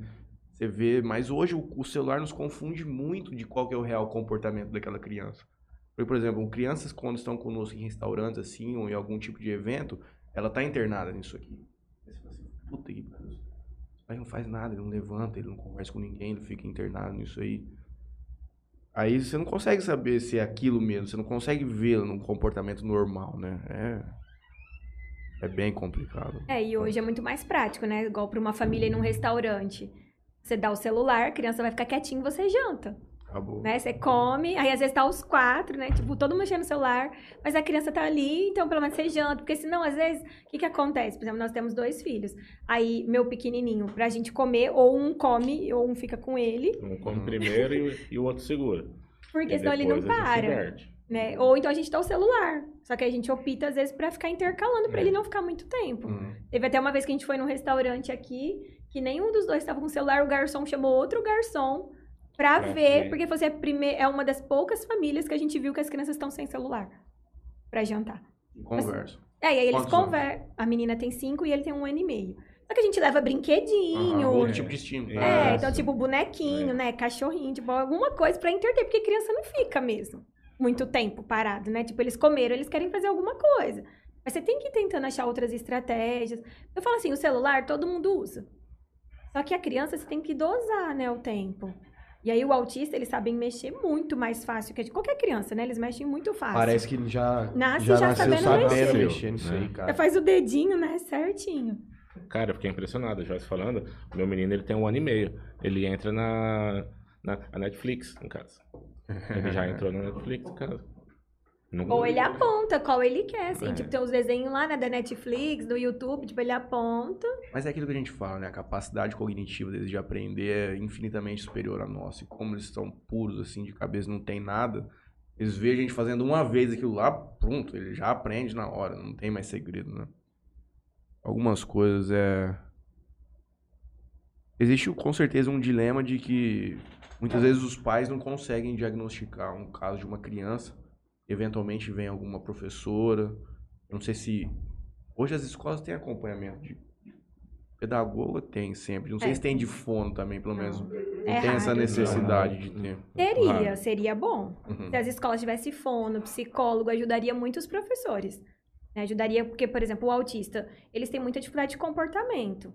você vê, mas hoje o, o celular nos confunde muito de qual é o real comportamento daquela criança. Porque, por exemplo, crianças quando estão conosco em restaurantes, assim, ou em algum tipo de evento, ela tá internada nisso aqui. Assim, puta que. Aí não faz nada, ele não levanta, ele não conversa com ninguém, ele fica internado nisso aí. Aí você não consegue saber se é aquilo mesmo, você não consegue vê-lo num comportamento normal, né? É, é bem complicado. É, e hoje é muito mais prático, né? Igual para uma família ir num restaurante. Você dá o celular, a criança vai ficar quietinha e você janta. Acabou. né? Você come, aí às vezes tá os quatro, né? Tipo, todo mundo mexendo no celular, mas a criança tá ali, então pelo menos você janta. Porque senão, às vezes, o que que acontece? Por exemplo, nós temos dois filhos. Aí, meu pequenininho, pra gente comer, ou um come, ou um fica com ele, Um come primeiro e, o- e o outro segura. porque E senão ele não para. Né? Ou então a gente dá o celular. Só que a gente opta, às vezes, pra ficar intercalando, pra É. ele não ficar muito tempo. Hum. Teve até uma vez que a gente foi num restaurante aqui, que nenhum dos dois estava com o celular, o garçom chamou outro garçom pra, Pra ver, ver. porque você é, prime... é uma das poucas famílias que a gente viu que as crianças estão sem celular pra jantar. Conversa. É, e aí eles conversam. A menina tem cinco e ele tem um ano e meio. Só que a gente leva brinquedinho. Aham, outro É. tipo de estímulo. É, Ah, então, tipo, bonequinho, É. né? Cachorrinho, tipo, alguma coisa pra entreter, porque criança não fica mesmo muito tempo parado, né? Tipo, eles comeram, eles querem fazer alguma coisa. Mas você tem que ir tentando achar outras estratégias. Eu falo assim, o celular todo mundo usa. Só que a criança você tem que dosar, né, o tempo. E aí o autista, eles sabem mexer muito mais fácil que qualquer criança, né? Eles mexem muito fácil. Parece que ele já, Nasce já já nasceu sabendo sabendo mexer. mexer nisso É. aí, Já cara. faz o dedinho, né, certinho. Cara, eu fiquei impressionado, a Joyce falando. Meu menino, ele tem um ano e meio. Ele entra na, na, na Netflix, em casa. Ele já entrou na Netflix, em casa. Ou ele aponta qual ele quer, assim. É. Tipo, tem os desenhos lá, né, da Netflix, do YouTube, tipo, ele aponta. Mas é aquilo que a gente fala, né? A capacidade cognitiva deles de aprender é infinitamente superior à nossa. E como eles estão puros, assim, de cabeça, não tem nada, eles veem a gente fazendo uma vez aquilo lá, pronto, ele já aprende na hora, não tem mais segredo, né? Algumas coisas é. Existe com certeza um dilema de que muitas vezes os pais não conseguem diagnosticar um caso de uma criança. Eventualmente vem alguma professora. Não sei se. Hoje as escolas têm acompanhamento de pedagoga, tem sempre. Não sei É. se tem de fono também, pelo menos. Não É tem essa necessidade de ter. Teria, Raro. seria bom. Uhum. Se as escolas tivessem fono, psicólogo, ajudaria muito os professores. né? Ajudaria, porque, por exemplo, o autista, eles têm muita dificuldade de comportamento.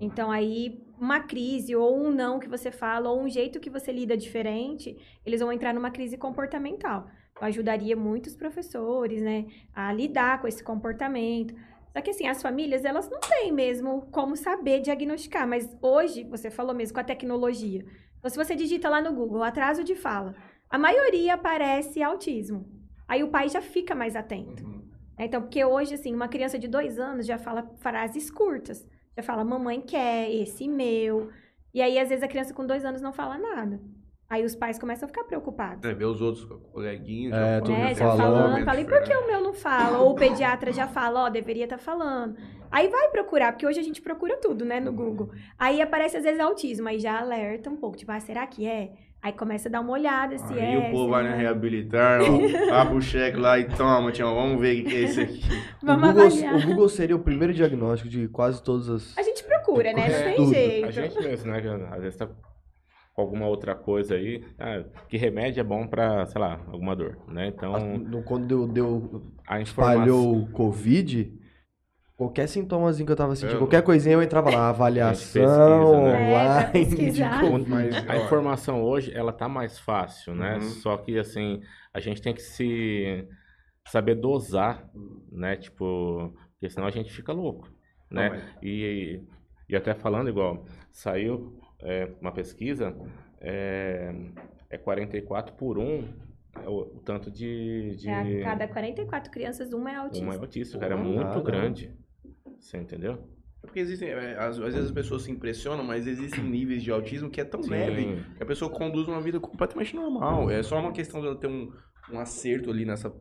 Então, aí, uma crise, ou um não que você fala, ou um jeito que você lida diferente, eles vão entrar numa crise comportamental. Ajudaria muito os professores, né, a lidar com esse comportamento. Só que, assim, as famílias, elas não têm mesmo como saber diagnosticar. Mas hoje, você falou mesmo, com a tecnologia. Então, se você digita lá no Google, atraso de fala, a maioria aparece autismo. Aí o pai já fica mais atento. Uhum. né? Então, porque hoje, assim, uma criança de dois anos já fala frases curtas. Já fala, mamãe quer, esse meu. E aí, às vezes, a criança com dois anos não fala nada. Aí os pais começam a ficar preocupados. É, ver os outros coleguinhos. É, já né? Já falando, fala, e por que o meu não fala? Ou o pediatra já fala, ó, deveria estar falando. Aí vai procurar, porque hoje a gente procura tudo, né, no Google. Aí aparece às vezes autismo, aí já alerta um pouco, tipo, ah, será que é? Aí começa a dar uma olhada se Aí é. o povo vai no é. reabilitar, ó, [laughs] abre o cheque lá e toma, tchau, vamos ver o que é isso aqui. Vamos o, Google, avaliar. o Google seria o primeiro diagnóstico de quase todas as. A gente procura, né? Não É, tem jeito. A gente mesmo, né? Às vezes tá com alguma outra coisa aí. Ah, que remédio é bom pra, sei lá, alguma dor, né? Então, No- quando deu, deu a informação... espalhou o Covid, qualquer sintomazinho que eu tava sentindo, É. qualquer coisinha eu entrava lá, avaliação, pesquisa, né? É, online. [laughs] Mas, A informação hoje, ela tá mais fácil, né? Uhum. Só que, assim, a gente tem que se saber dosar, né? Tipo, porque senão a gente fica louco, né? Não, mas- E, e até falando igual, saiu é, uma pesquisa, é, é 44 por 1 é o, o tanto de... de É, a cada 44 crianças, uma é autista. uma é autista, cara, é muito nada. grande. Você entendeu? Porque existem, é, às, às vezes as pessoas se impressionam, mas existem [clears throat] níveis de autismo que é tão Sim. leve que a pessoa conduz uma vida completamente normal. É só uma questão de ela ter um, um acerto ali nessa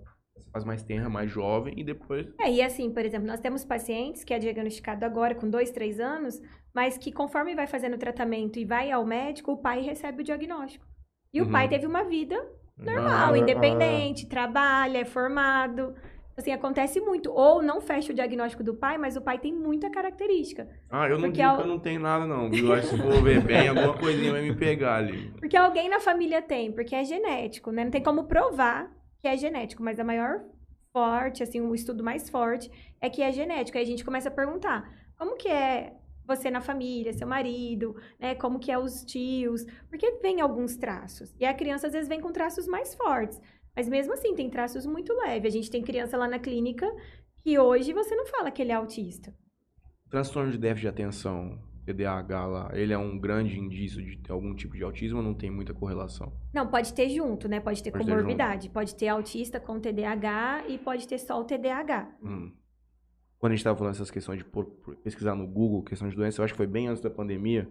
fase mais tenra, mais jovem, e depois. É, e assim, por exemplo, nós temos pacientes que é diagnosticado agora com dois, três anos, mas que conforme vai fazendo o tratamento e vai ao médico, o pai recebe o diagnóstico. E o Uhum. pai teve uma vida normal, Ah, independente, trabalha, é formado. Assim, acontece muito. Ou não fecha o diagnóstico do pai, mas o pai tem muita característica. Ah, eu não digo ao- que eu não tenho nada, não. Viu? Acho que se for ver bem, alguma coisinha vai me pegar ali. Porque alguém na família tem, porque é genético, né? Não tem como provar que é genético, mas a maior forte, assim, o estudo mais forte é que é genético. Aí a gente começa a perguntar, como que é você na família, seu marido, né? Como que é os tios? Porque vem alguns traços. E a criança às vezes vem com traços mais fortes. Mas mesmo assim, tem traços muito leves. A gente tem criança lá na clínica que hoje você não fala que ele é autista. Transtorno de déficit de atenção, TDAH lá, ele é um grande indício de ter algum tipo de autismo ou não tem muita correlação? Não, pode ter junto, né? Pode ter Pode ter comorbidade. Pode ter autista com TDAH e pode ter só o TDAH. Hum. Quando a gente estava falando essas questões de por- pesquisar no Google, questão de doença, eu acho que foi bem antes da pandemia.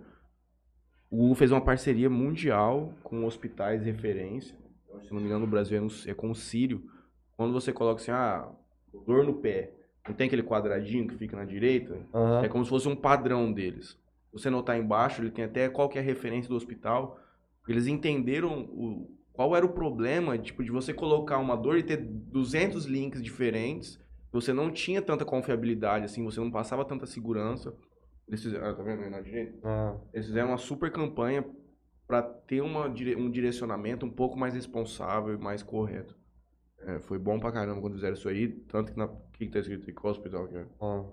O Google fez uma parceria mundial com hospitais de referência. Se não me engano, no Brasil é, no- é com o Sírio. Quando você coloca assim, ah, dor no pé, não tem aquele quadradinho que fica na direita? Aham. É como se fosse um padrão deles. Você notar embaixo, ele tem até qual que é a referência do hospital. Eles entenderam o, qual era o problema tipo, de você colocar uma dor e ter 200 links diferentes. Você não tinha tanta confiabilidade, assim, você não passava tanta segurança. Eles fizeram, ah, tá vendo aí na direita? Ah, Eles fizeram uma super campanha para ter uma, um direcionamento um pouco mais responsável e mais correto. É, foi bom pra caramba quando fizeram isso aí. Tanto que na. O que, que tá escrito aí? Qual hospital que é? Ó,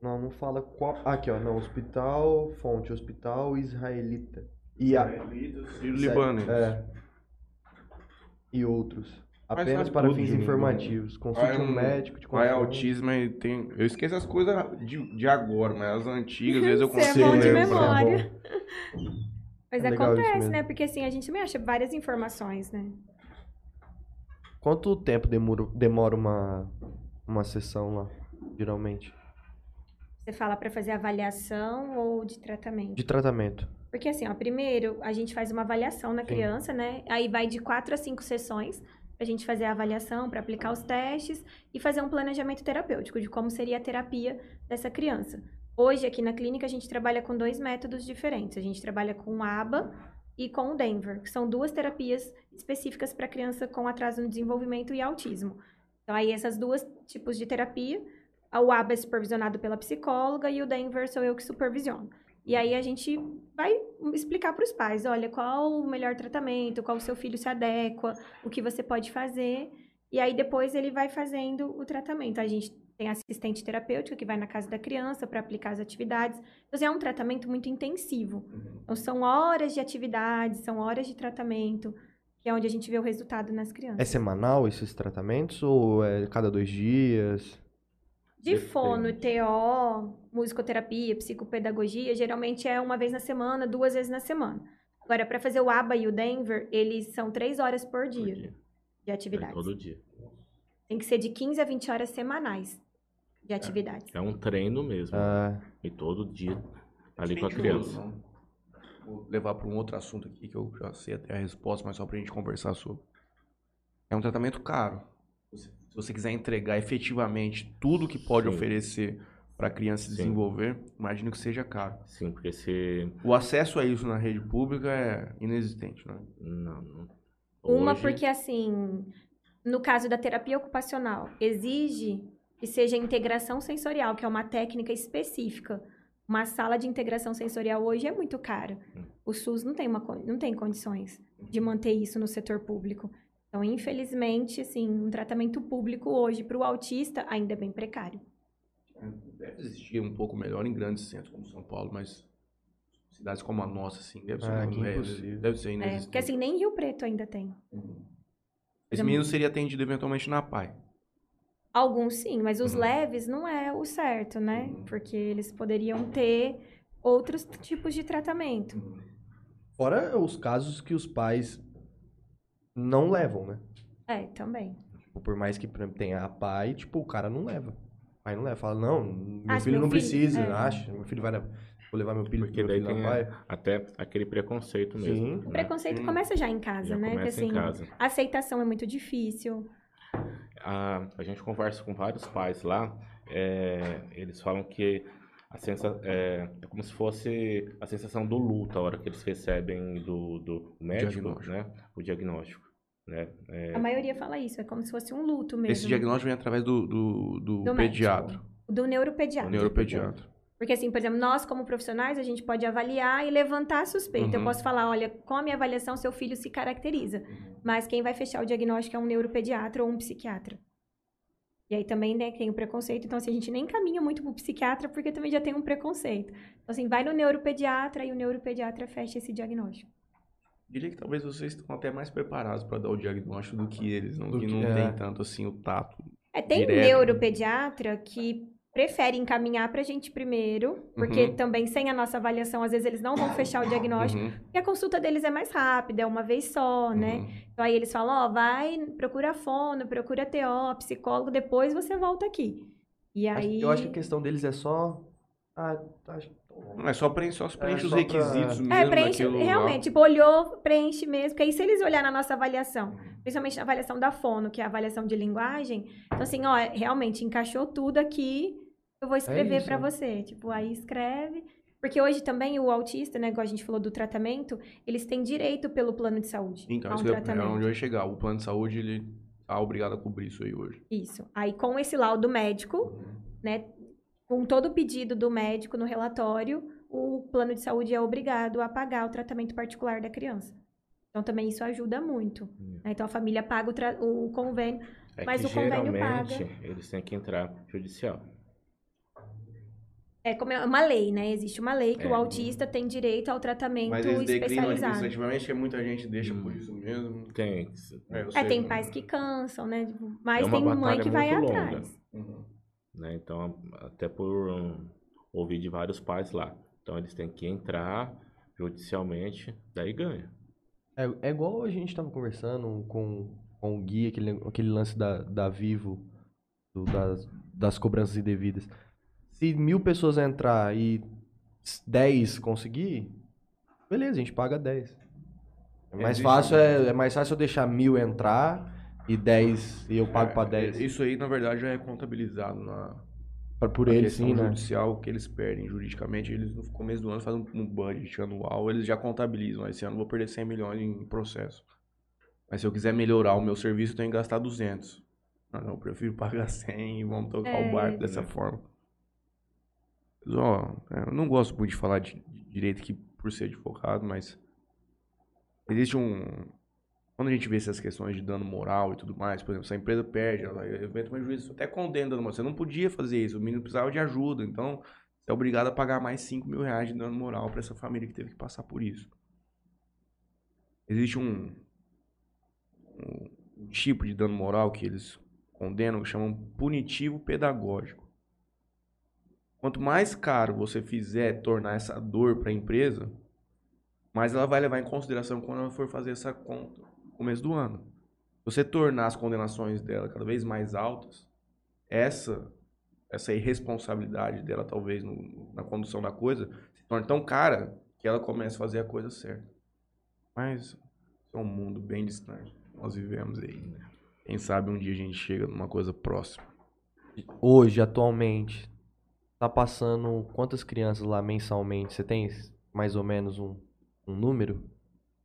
não, não fala qual. Aqui, ó, não, hospital, fonte, hospital israelita. E a, Ciro Libanês. É. E outros. Apenas para tudo fins mim, informativos. Consulte Vai um um- médico de Vai confiança. autismo e tem. Eu esqueço as coisas de, de agora, mas as antigas, às vezes eu Você é consigo bom de lembrar. memória. Mas É acontece, né? Porque assim, a gente também acha várias informações, né? Quanto tempo demora, demora uma, uma sessão lá, geralmente? Você fala pra fazer avaliação ou de tratamento? De tratamento. Porque assim, ó, primeiro a gente faz uma avaliação na Sim. criança, né? Aí vai de quatro a cinco sessões pra gente fazer a avaliação, pra aplicar os testes e fazer um planejamento terapêutico de como seria a terapia dessa criança. Hoje, aqui na clínica, a gente trabalha com dois métodos diferentes. A gente trabalha com o ABA e com o Denver, que são duas terapias específicas para criança com atraso no desenvolvimento e autismo. Então, aí, essas duas tipos de terapia, o ABA é supervisionado pela psicóloga e o Denver sou eu que supervisiono. E aí, a gente vai explicar para os pais, olha, qual o melhor tratamento, qual o seu filho se adequa, o que você pode fazer. E aí, depois, ele vai fazendo o tratamento. A gente tem assistente terapêutica que vai na casa da criança para aplicar as atividades. Então, assim, é um tratamento muito intensivo. Então, são horas de atividades, são horas de tratamento, que é onde a gente vê o resultado nas É crianças. semanal esses tratamentos ou é cada dois dias? De fono, TO, musicoterapia, psicopedagogia, geralmente é uma vez na semana, duas vezes na semana. Agora, para fazer o ABA e o Denver, eles são três horas por dia, dia. de É atividades. todo dia. Tem que ser de 15 a 20 horas semanais de atividades. É um treino mesmo. Ah, E todo dia ali com a criança. vou- Vou levar para um outro assunto aqui que eu já sei até a resposta, mas só pra gente conversar sobre. É um tratamento caro. Se você quiser entregar efetivamente tudo que pode Sim. oferecer para a criança se desenvolver, imagino que seja caro. Sim, porque se. O acesso a isso na rede pública é inexistente, né? Não, não. Uma Hoje- porque, assim, no caso da terapia ocupacional, exige que seja integração sensorial, que é uma técnica específica. Uma sala de integração sensorial hoje é muito cara. O SUS não tem, uma, não tem condições de manter isso no setor público. Então, infelizmente, assim, um tratamento público hoje para o autista ainda é bem precário. Deve existir um pouco melhor em grandes centros como São Paulo, mas cidades como a nossa, assim, deve ser, Ah, é, deve ser É, inexistente. porque, assim, nem Rio Preto ainda tem. Esse menino seria atendido eventualmente na PAI. Alguns sim, mas os Uhum. leves não é o certo, né? Porque eles poderiam ter outros tipos de tratamento. fora os casos que os pais não levam, né? É, também. Tipo, Por mais que por exemplo, tenha a pai, tipo, o cara não leva. O pai não leva. Fala, não, meu Acho filho meu não filho, precisa. é. Acha, meu filho vai na... Vou levar meu filho, Porque meu daí filho tem pai. até aquele preconceito mesmo. Sim. né? O preconceito Sim. começa já em casa, Já né? Porque começa em assim, casa. a aceitação é muito difícil. A, a gente conversa com vários pais lá, é, eles falam que a sensa, é, é como se fosse a sensação do luto a hora que eles recebem do, do médico, Diagnóstico. né? O diagnóstico, né? É, A maioria fala isso, é como se fosse um luto mesmo. Esse diagnóstico vem através do, do, do Do pediatra, médico. Do neuropediatra. do neuropediatra. Porque, assim, por exemplo, nós, como profissionais, a gente pode avaliar e levantar a suspeita. Eu Uhum. posso falar, olha, com a minha avaliação, seu filho se caracteriza. Mas quem vai fechar o diagnóstico é um neuropediatra ou um psiquiatra. E aí também, né, tem o preconceito. Então, assim, a gente nem caminha muito pro psiquiatra, porque também já tem um preconceito. Então, assim, vai no neuropediatra e o neuropediatra fecha esse diagnóstico. Diria que talvez vocês estão até mais preparados para dar o diagnóstico do que eles, não, Do que que- não é. tem tanto assim o tato. É, tem Direto. neuropediatra que prefere encaminhar pra gente primeiro, porque Uhum. também sem a nossa avaliação, às vezes eles não vão fechar o diagnóstico, Uhum, E a consulta deles é mais rápida, é uma vez só, né? uhum. Então aí eles falam, ó, vai, procura fono, procura TO, psicólogo, depois você volta aqui. E Acho- aí... Eu acho que a questão deles é só. Ah, tá. Não é só preenche, só preenche os só pra- requisitos mesmo. É, preenche, realmente, tipo, olhou, preenche mesmo, porque aí se eles olhar na nossa avaliação, principalmente na avaliação da fono, que é a avaliação de linguagem, então assim, ó, realmente encaixou tudo aqui, eu vou escrever isso, pra né? você. Tipo, aí escreve. Porque hoje também o autista, né, igual a gente falou do tratamento, eles têm direito pelo plano de saúde Então, um isso eu- é onde eu ia chegar. O plano de saúde, ele tá obrigado a cobrir isso aí hoje. Isso. Aí, com esse laudo médico, né, com todo o pedido do médico no relatório, o plano de saúde é obrigado a pagar o tratamento particular da criança. Então, também isso ajuda muito. né? Então, a família paga o, o convênio. É Mas que o convênio geralmente paga. eles têm que entrar judicial. É como é uma lei, né? Existe uma lei que É. o autista tem direito ao tratamento Mas eles especializado. administrativamente, que muita gente deixa Hum. por isso mesmo. Tem. É, É, tem pais que cansam, né? Mas É tem mãe que vai longa. atrás. Uhum. né? Então, até por um, ouvir de vários pais lá. Então, eles têm que entrar judicialmente, daí ganha. É, é igual a gente tava conversando com, com o Gui, aquele, aquele lance da, da Vivo, do- das, das cobranças indevidas. Se mil pessoas entrar e 10 conseguir, beleza, a gente paga 10. É mais Existe fácil, é, é mais fácil eu deixar mil entrar e 10 e eu pago pra É, 10. Isso aí, na verdade, já é contabilizado na, Pra- por na eles, sim, né? judicial, que eles perdem juridicamente. Eles, no começo do ano, fazem um, um budget anual, eles já contabilizam. Esse ano eu vou perder 100 milhões em processo. Mas se eu quiser melhorar o meu serviço, eu tenho que gastar 200. Não, não, eu prefiro [laughs] pagar 100 e vamos tocar É. o barco dessa forma. Ó, é, eu não gosto muito de falar de, direito aqui por ser advogado, mas existe um... Quando a gente vê essas questões de dano moral e tudo mais, por exemplo, se a empresa perde, ela evento um juiz até condena dano moral. Você não podia fazer isso, o menino precisava de ajuda, então você é obrigado a pagar mais 5 mil reais de dano moral para essa família que teve que passar por isso. Existe um, um tipo de dano moral que eles condenam, que chamam punitivo pedagógico. Quanto mais caro você fizer tornar essa dor para a empresa, mais ela vai levar em consideração quando ela for fazer essa conta no começo do ano. Você tornar as condenações dela cada vez mais altas, essa essa irresponsabilidade dela, talvez, no- na condução da coisa, se torna tão cara que ela começa a fazer a coisa certa. Mas é um mundo bem distante. Nós vivemos aí. né? Quem sabe um dia a gente chega numa coisa próxima. Hoje, atualmente, tá passando quantas crianças lá mensalmente? Você tem mais ou menos um, um número?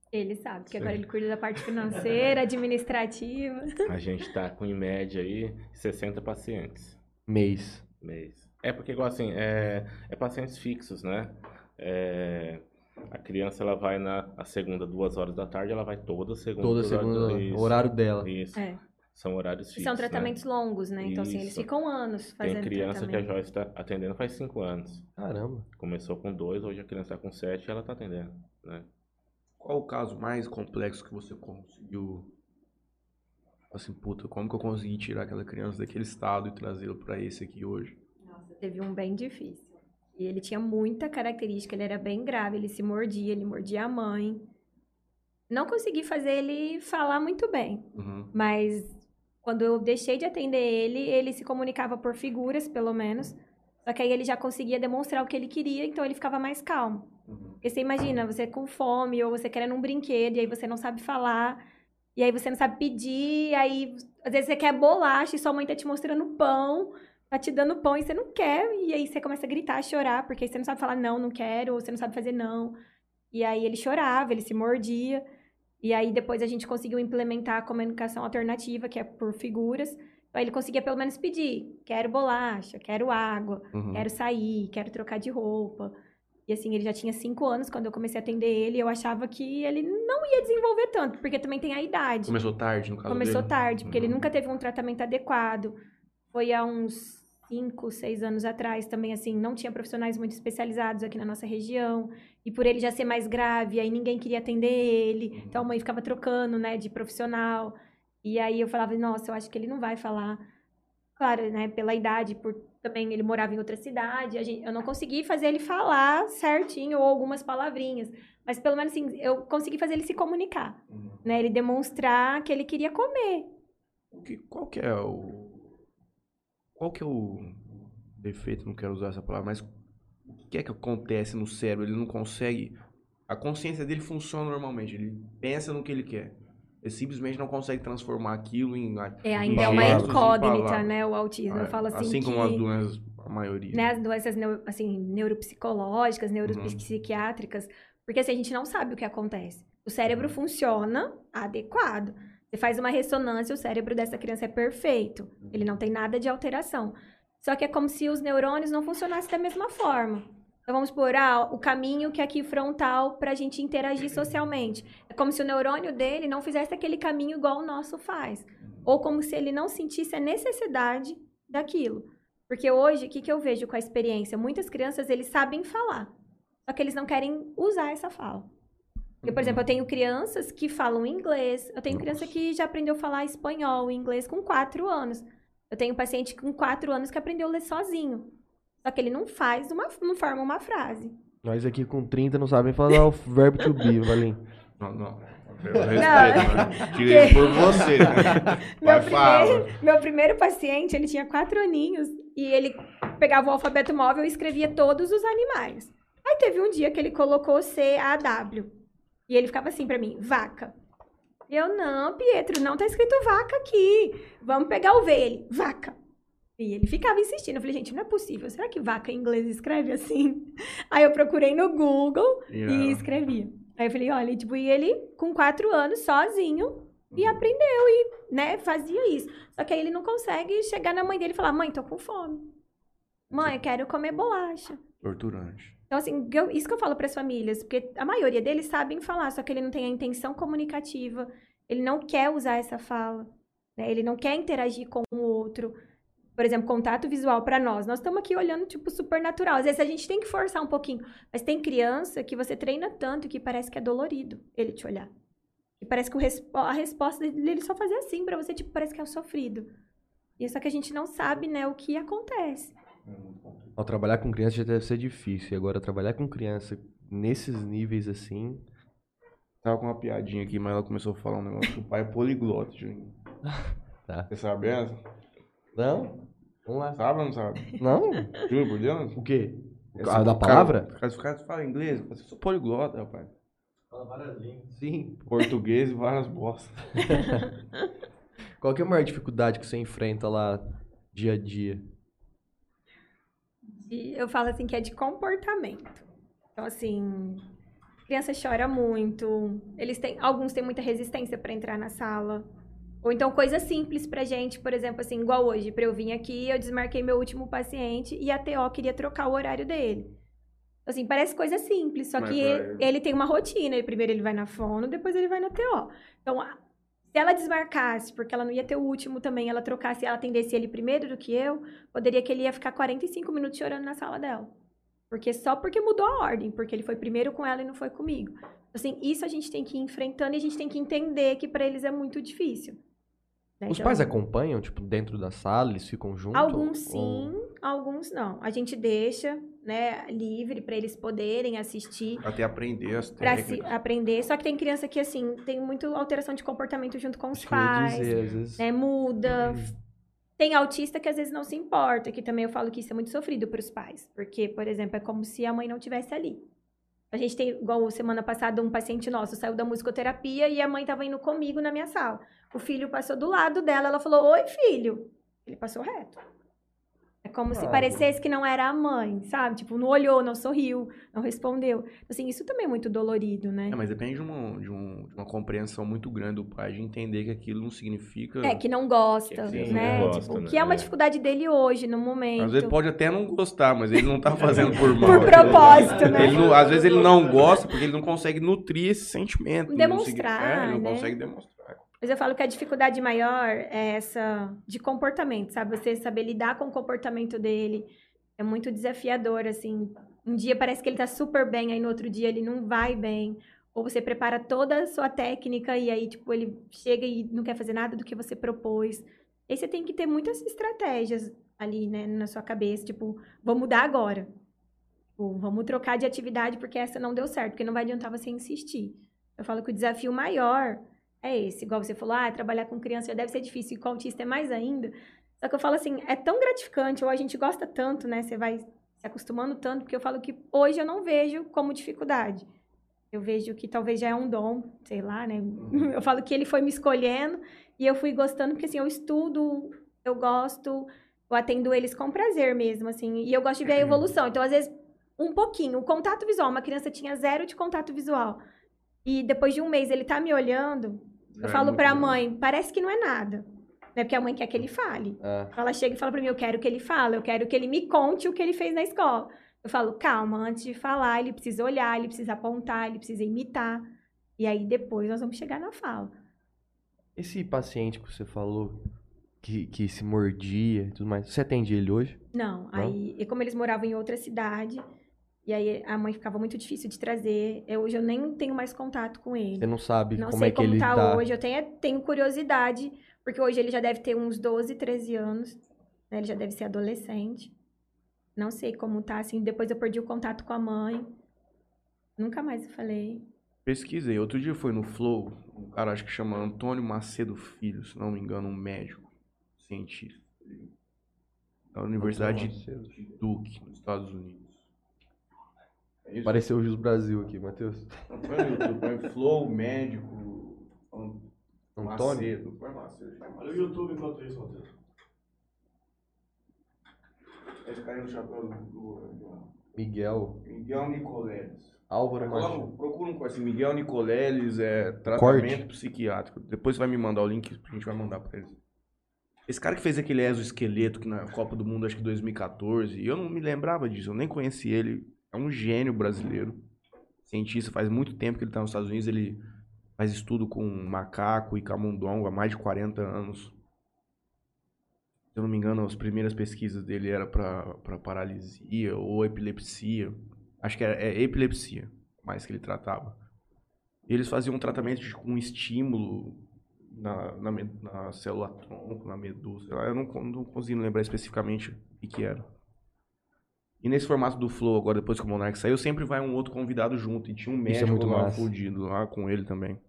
Ele sabe, porque Sim. agora ele cuida da parte financeira, administrativa. [laughs] A gente tá com, em média, aí, 60 pacientes Mês. mês. É porque, igual assim, é, é pacientes fixos, né? É, a criança, ela vai na a segunda, duas horas da tarde, ela vai toda segunda. Toda horas segunda, isso, horário dela. Isso. É. São horários E fixos, são né? tratamentos longos, né? Então, assim, eles Isso. ficam anos fazendo Tem criança que a. Joyce está atendendo faz cinco anos. Caramba. Começou com dois, hoje a criança está com sete e ela está atendendo, né? Qual o caso mais complexo que você conseguiu? Assim, puta, como que eu consegui tirar aquela criança daquele estado e trazê-lo pra esse aqui hoje? Teve um bem difícil. E ele tinha muita característica, ele era bem grave, ele se mordia, ele mordia a mãe. Não consegui fazer ele falar muito bem, Uhum. mas quando eu deixei de atender ele, ele se comunicava por figuras, pelo menos. Só que aí ele já conseguia demonstrar o que ele queria, então ele ficava mais calmo. Uhum. Porque você imagina, você com fome ou você querendo um brinquedo e aí você não sabe falar, e aí você não sabe pedir, e aí às vezes você quer bolacha e sua mãe tá te mostrando pão, tá te dando pão e você não quer, e aí você começa a gritar, a chorar, porque aí você não sabe falar não, não quero, ou você não sabe fazer não. E aí ele chorava, ele se mordia. E aí depois a gente conseguiu implementar a comunicação alternativa, que é por figuras. Ele conseguia pelo menos pedir: quero bolacha, quero água, Uhum. quero sair, quero trocar de roupa. E assim, ele já tinha cinco anos quando eu comecei a atender ele. Eu achava que ele não ia desenvolver tanto, porque também tem a idade. Começou tarde, no caso Começou dele? tarde, porque ele Uhum. nunca teve um tratamento adequado. Foi há uns cinco, seis anos atrás também, assim, não tinha profissionais muito especializados aqui na nossa região. E por ele já ser mais grave, aí ninguém queria atender ele. Então a mãe ficava trocando, né, de profissional. E aí eu falava, nossa, eu acho que ele não vai falar. Claro, né, pela idade, por também ele morava em outra cidade, a gente, eu não consegui fazer ele falar certinho ou algumas palavrinhas. Mas pelo menos assim, eu consegui fazer ele se comunicar Uhum. né? Ele demonstrar que ele queria comer. O que, qual que é o... Qual que é o defeito, não quero usar essa palavra, mas o que é que acontece no cérebro? Ele não consegue... A consciência dele funciona normalmente, ele pensa no que ele quer. Ele simplesmente não consegue transformar aquilo em... É, ainda é uma incógnita, né? O autismo. Eu É, falo assim, Assim que, como as doenças, a maioria. né, as doenças assim, neuropsicológicas, Uhum. neuropsiquiátricas, porque assim, a gente não sabe o que acontece. O cérebro funciona adequado. Você faz uma ressonância, o cérebro dessa criança é perfeito. Ele não tem nada de alteração. Só que é como se os neurônios não funcionassem da mesma forma. Então vamos por ah, o caminho que é aqui frontal para a gente interagir socialmente. É como se o neurônio dele não fizesse aquele caminho igual o nosso faz. ou como se ele não sentisse a necessidade daquilo. Porque hoje, o que, que eu vejo com a experiência? Muitas crianças, eles sabem falar, só que eles não querem usar essa fala. Por exemplo, eu tenho crianças que falam inglês, eu tenho criança que já aprendeu a falar espanhol, inglês com quatro anos. Eu tenho um paciente com quatro anos que aprendeu a ler sozinho. Só que ele não faz uma, não forma uma frase. Nós aqui com 30 não sabem falar o verbo to be, Valim. Não, não. Eu respeito, mano. Tirei por você. Né? [laughs] Vai, Meu primeiro, meu primeiro paciente, ele tinha quatro aninhos e ele pegava o alfabeto móvel e escrevia todos os animais. Aí teve um dia que ele colocou C-A-W. E ele ficava assim pra mim, vaca. Eu, não, Pietro, não tá escrito vaca aqui. Vamos pegar o V. Ele, vaca. E ele ficava insistindo. Eu falei, gente, não é possível. Será que vaca em inglês escreve assim? [laughs] Aí eu procurei no Google Yeah. e escrevia. Aí eu falei, olha, tipo, e ele com quatro anos, sozinho, e aprendeu e, né, fazia isso. Só que aí ele não consegue chegar na mãe dele e falar, mãe, tô com fome. Mãe, eu quero comer bolacha. Torturante. Então, assim, eu- isso que eu falo para as famílias, porque a maioria deles sabem falar, só que ele não tem a intenção comunicativa, ele não quer usar essa fala, né? Ele não quer interagir com o outro. Por exemplo, contato visual para nós. Nós estamos aqui olhando, tipo, super natural. Às vezes a gente tem que forçar um pouquinho. Mas tem criança que você treina tanto que parece que é dolorido ele te olhar. E parece que respo- a resposta dele só fazer assim para você, tipo, parece que é o sofrido. E só que a gente não sabe, né, o que acontece. Ó, trabalhar com criança já deve ser difícil. E agora trabalhar com criança nesses níveis assim. Tava com uma piadinha aqui, mas ela começou a falar um negócio que o pai é poliglota, Juninho. [laughs] Tá. Você sabe essa? Não? Vamos lá. Sabe ou não sabe? Não? Juro por Deus? O quê? Essa- Ah, da o cara- palavra? Os caras, os caras falam inglês, eu sou poliglota, rapaz. Sim. Português e várias bostas. [laughs] Qual que é a maior dificuldade que você enfrenta lá dia a dia? E eu falo assim que é de comportamento. Então, assim, criança chora muito. Eles têm, alguns têm muita resistência para entrar na sala. Ou então coisas simples pra gente, por exemplo, assim, igual hoje, para eu vir aqui, eu desmarquei meu último paciente e a TO queria trocar o horário dele. Assim, parece coisa simples, só Mas que ele, ele tem uma rotina. Primeiro ele vai na fono, depois ele vai na TO. Então, se ela desmarcasse, porque ela não ia ter o último também, ela trocasse, ela atendesse ele primeiro do que eu, poderia que ele ia ficar 45 minutos chorando na sala dela. Porque só porque mudou a ordem, porque ele foi primeiro com ela e não foi comigo. Assim, isso a gente tem que ir enfrentando e a gente tem que entender que para eles é muito difícil. né? Os Então, pais acompanham, tipo, dentro da sala, eles ficam juntos? Alguns sim, Ou- alguns não. A gente deixa, né, livre para eles poderem assistir, Até aprender as para se aprender. Só que tem criança que assim, tem muito alteração de comportamento junto com os ia pais. dizer, às vezes. né, muda. Tem autista que às vezes não se importa, que também eu falo que isso é muito sofrido para os pais. Porque, por exemplo, é como se a mãe não tivesse ali. A gente tem, igual semana passada, um paciente nosso saiu da musicoterapia e a mãe estava indo comigo na minha sala. O filho passou do lado dela, ela falou: Oi, filho. Ele passou reto. É como se Ah, parecesse que não era a mãe, sabe? Tipo, não olhou, não sorriu, não respondeu. Assim, isso também é muito dolorido, né? É, mas depende de uma, de, um- de uma compreensão muito grande do pai de entender que aquilo não significa. É, que não gosta, Sim, né? não gosta, tipo, né? que é uma É. dificuldade dele hoje, no momento. Às vezes pode até não gostar, mas ele não tá [laughs] fazendo por mal. Por propósito, né? Ele não- às vezes ele não gosta porque ele não consegue nutrir esse sentimento. Não Demonstrar, segui- é, ele não né? consegue demonstrar. Mas eu falo que a dificuldade maior é essa de comportamento, sabe? Você saber lidar com o comportamento dele. É muito desafiador, assim. Um dia parece que ele tá super bem, aí no outro dia ele não vai bem. Ou você prepara toda a sua técnica e aí, tipo, ele chega e não quer fazer nada do que você propôs. Aí você tem que ter muitas estratégias ali, né, na sua cabeça. Tipo, vou mudar agora. Tipo, vamos trocar de atividade porque essa não deu certo, porque não vai adiantar você insistir. Eu falo que o desafio maior é esse. Igual você falou, ah, trabalhar com criança já deve ser difícil, e com autista é mais ainda. Só que eu falo assim, é tão gratificante, ou a gente gosta tanto, né? Você vai se acostumando tanto, porque eu falo que hoje eu não vejo como dificuldade. Eu vejo que talvez já é um dom, sei lá, né? Eu falo que ele foi me escolhendo e eu fui gostando, porque assim, eu estudo, eu gosto, eu atendo eles com prazer mesmo, assim, e eu gosto de ver a evolução. Então, às vezes, um pouquinho, o contato visual, uma criança tinha zero de contato visual. E depois de um mês ele tá me olhando, eu É falo pra bom. mãe, parece que não é nada. Né? Porque a mãe quer que ele fale. É. Ela chega e fala pra mim, eu quero que ele fale, eu quero que ele me conte o que ele fez na escola. Eu falo, calma, antes de falar, ele precisa olhar, ele precisa apontar, ele precisa imitar. E aí depois nós vamos chegar na fala. Esse paciente que você falou que, que se mordia e tudo mais, você atende ele hoje? Não, aí, e como eles moravam em outra cidade, e aí a mãe ficava muito difícil de trazer, eu, hoje eu nem tenho mais contato com ele. Você não sabe Não como sei é que como ele tá, tá. hoje, eu tenho, tenho curiosidade, porque hoje ele já deve ter uns 12, 13 anos, né? Ele já deve ser adolescente. Não sei como tá, assim, depois eu perdi o contato com a mãe. Nunca mais eu falei. Pesquisei. Outro dia foi no Flow, um cara acho que chama Antônio Macedo Filho, se não me engano, um médico, cientista. Da Universidade de Duke, nos Estados Unidos. É isso? Apareceu o Jus Brasil aqui, Matheus. Não, Põe no YouTube, põe Flow, médico, Antônio? Macedo. Põe Macedo. Olha o YouTube enquanto isso, Matheus. Esse cara aí no chapéu do, do- Miguel. Miguel Nicoleles. Álvaro Machado. Procura um com esse Miguel Nicoleles, é tratamento Corte. psiquiátrico. Depois você vai me mandar o link, a gente vai mandar pra eles. Esse cara que fez aquele exoesqueleto que na Copa do Mundo, acho que 2014, e eu não me lembrava disso, eu nem conheci ele. É um gênio brasileiro, cientista, faz muito tempo que ele tá nos Estados Unidos, ele faz estudo com macaco e camundongo há mais de 40 anos. Se eu não me engano, as primeiras pesquisas dele era pra paralisia ou epilepsia. Acho que era é epilepsia, mais que ele tratava. Eles faziam um tratamento de, com estímulo na, na, na célula tronco, na medusa. Eu não, não consigo lembrar especificamente o que, que era. E nesse formato do Flow, agora depois que o Monark saiu, sempre vai um outro convidado junto. E tinha um é médico muito lá massa. fudido lá com ele também.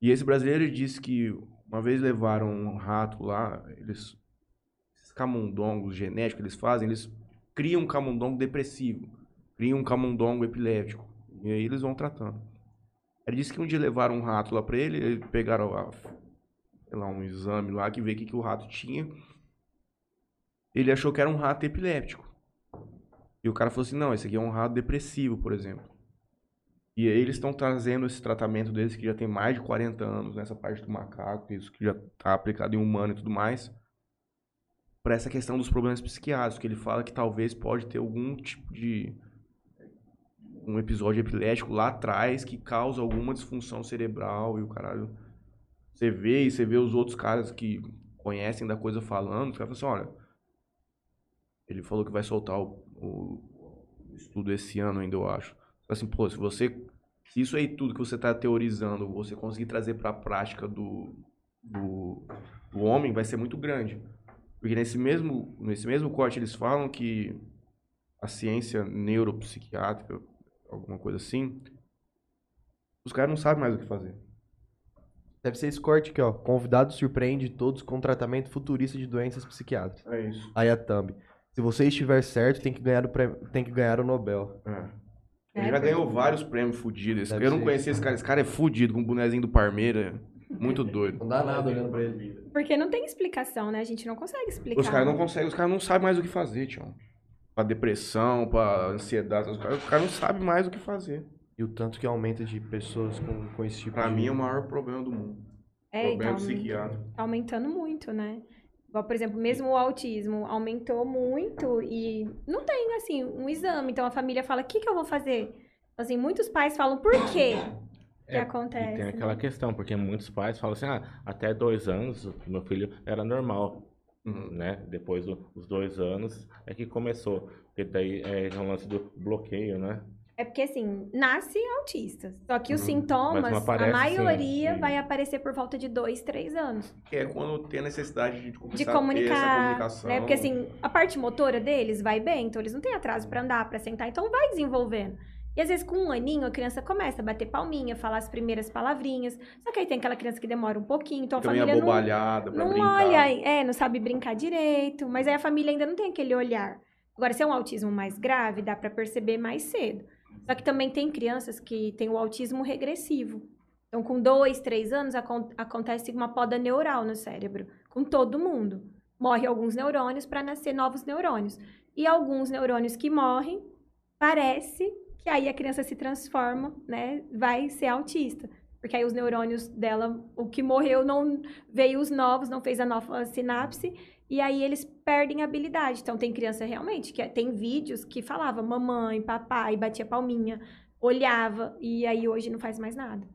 E esse brasileiro disse que uma vez levaram um rato lá, eles. Esses camundongos genéticos que eles fazem, eles criam um camundongo depressivo, criam um camundongo epiléptico. E aí eles vão tratando. Ele disse que um dia levaram um rato lá pra ele, ele pegaram a, lá, um exame lá que vê o que, que o rato tinha. Ele achou que era um rato epiléptico. E o cara falou assim: não, esse aqui é um rato depressivo, por exemplo. E aí eles estão trazendo esse tratamento deles, que já tem mais de 40 anos nessa parte do macaco, isso que já está aplicado em humano e tudo mais, para essa questão dos problemas psiquiátricos, que ele fala que talvez pode ter algum tipo de um episódio epilético lá atrás que causa alguma disfunção cerebral e o caralho. Você vê e você vê os outros caras que conhecem da coisa falando, os caras assim, olha, ele falou que vai soltar o, o- estudo esse ano ainda, eu acho. Assim, pô, se você. Se isso aí tudo que você está teorizando, você conseguir trazer para a prática do, do, do homem, vai ser muito grande. Porque nesse mesmo, nesse mesmo corte eles falam que a ciência neuropsiquiátrica, alguma coisa assim, os caras não sabem mais o que fazer. Deve ser esse corte aqui, ó. Convidado surpreende todos com tratamento futurista de doenças psiquiátricas. É isso. Aí a thumb. Se você estiver certo, tem que ganhar o, prêmio, tem que ganhar o Nobel. É. É, Ele já ganhou vários prêmios fudidos. Deve Eu não ser. conhecia esse cara. Esse cara é fudido, com o bonezinho do Parmeira. Muito [laughs] doido. Não dá nada olhando pra ele. Porque não tem explicação, né? A gente não consegue explicar. Os caras não conseguem, os caras não sabem mais o que fazer, tio. Pra depressão, pra ansiedade, os caras, os caras não sabem mais o que fazer. E o tanto que aumenta de pessoas com, com esse tipo Pra de... mim é o maior problema do mundo. É, problema então, psiquiátrico. tá aumentando muito, né? Igual, por exemplo, mesmo o autismo aumentou muito e não tem, assim, um exame. Então a família fala, o que, que eu vou fazer? Assim, muitos pais falam, por quê que É, acontece? E tem aquela né? questão, porque muitos pais falam assim, ah, até dois anos, meu filho era normal, Uhum. né? Depois do- dos dois anos é que começou. Porque daí é o lance do bloqueio, né? É porque, assim, nasce autista. Só que os Uhum. sintomas, Mas não a aparece, maioria sim. vai aparecer por volta de dois, três anos. Que é quando tem a necessidade de de comunicar, comunicação. né? Porque assim, a parte motora deles vai bem, então eles não têm atraso pra andar, pra sentar, então vai desenvolvendo. E às vezes com um aninho a criança começa a bater palminha, falar as primeiras palavrinhas. Só que aí tem aquela criança que demora um pouquinho, então a família não, abobalhada pra não brincar. olha, é, não sabe brincar direito, mas aí a família ainda não tem aquele olhar. Agora, se é um autismo mais grave, dá pra perceber mais cedo. Só que também tem crianças que têm o autismo regressivo. Então, com dois, três anos, acon- acontece uma poda neural no cérebro, com todo mundo. Morre alguns neurônios para nascer novos neurônios. E alguns neurônios que morrem, parece que aí a criança se transforma, né? Vai ser autista. Porque aí os neurônios dela, o que morreu não veio os novos, não fez a nova sinapse, e aí eles perdem a habilidade. Então tem criança realmente que tem vídeos que falava mamãe, papai, batia palminha, olhava, e aí hoje não faz mais nada.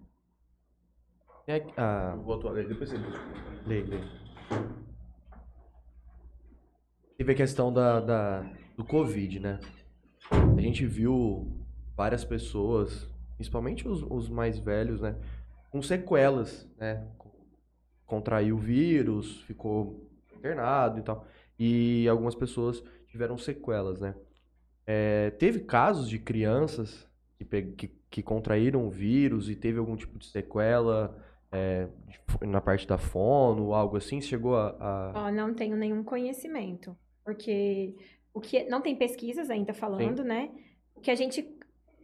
Aqui- ah, Voltou a ler, depois você Lei, lei. Teve a questão da, da- do Covid, né? A gente viu várias pessoas, principalmente os, os mais velhos, né? Com sequelas, né? Contraiu o vírus, ficou internado e tal. E algumas pessoas tiveram sequelas, né? É, teve casos de crianças que, que, que contraíram o vírus e teve algum tipo de sequela é, na parte da fono, algo assim? Chegou a. a- Ó, não tenho nenhum conhecimento, porque o que não tem pesquisas ainda falando, né? O que a gente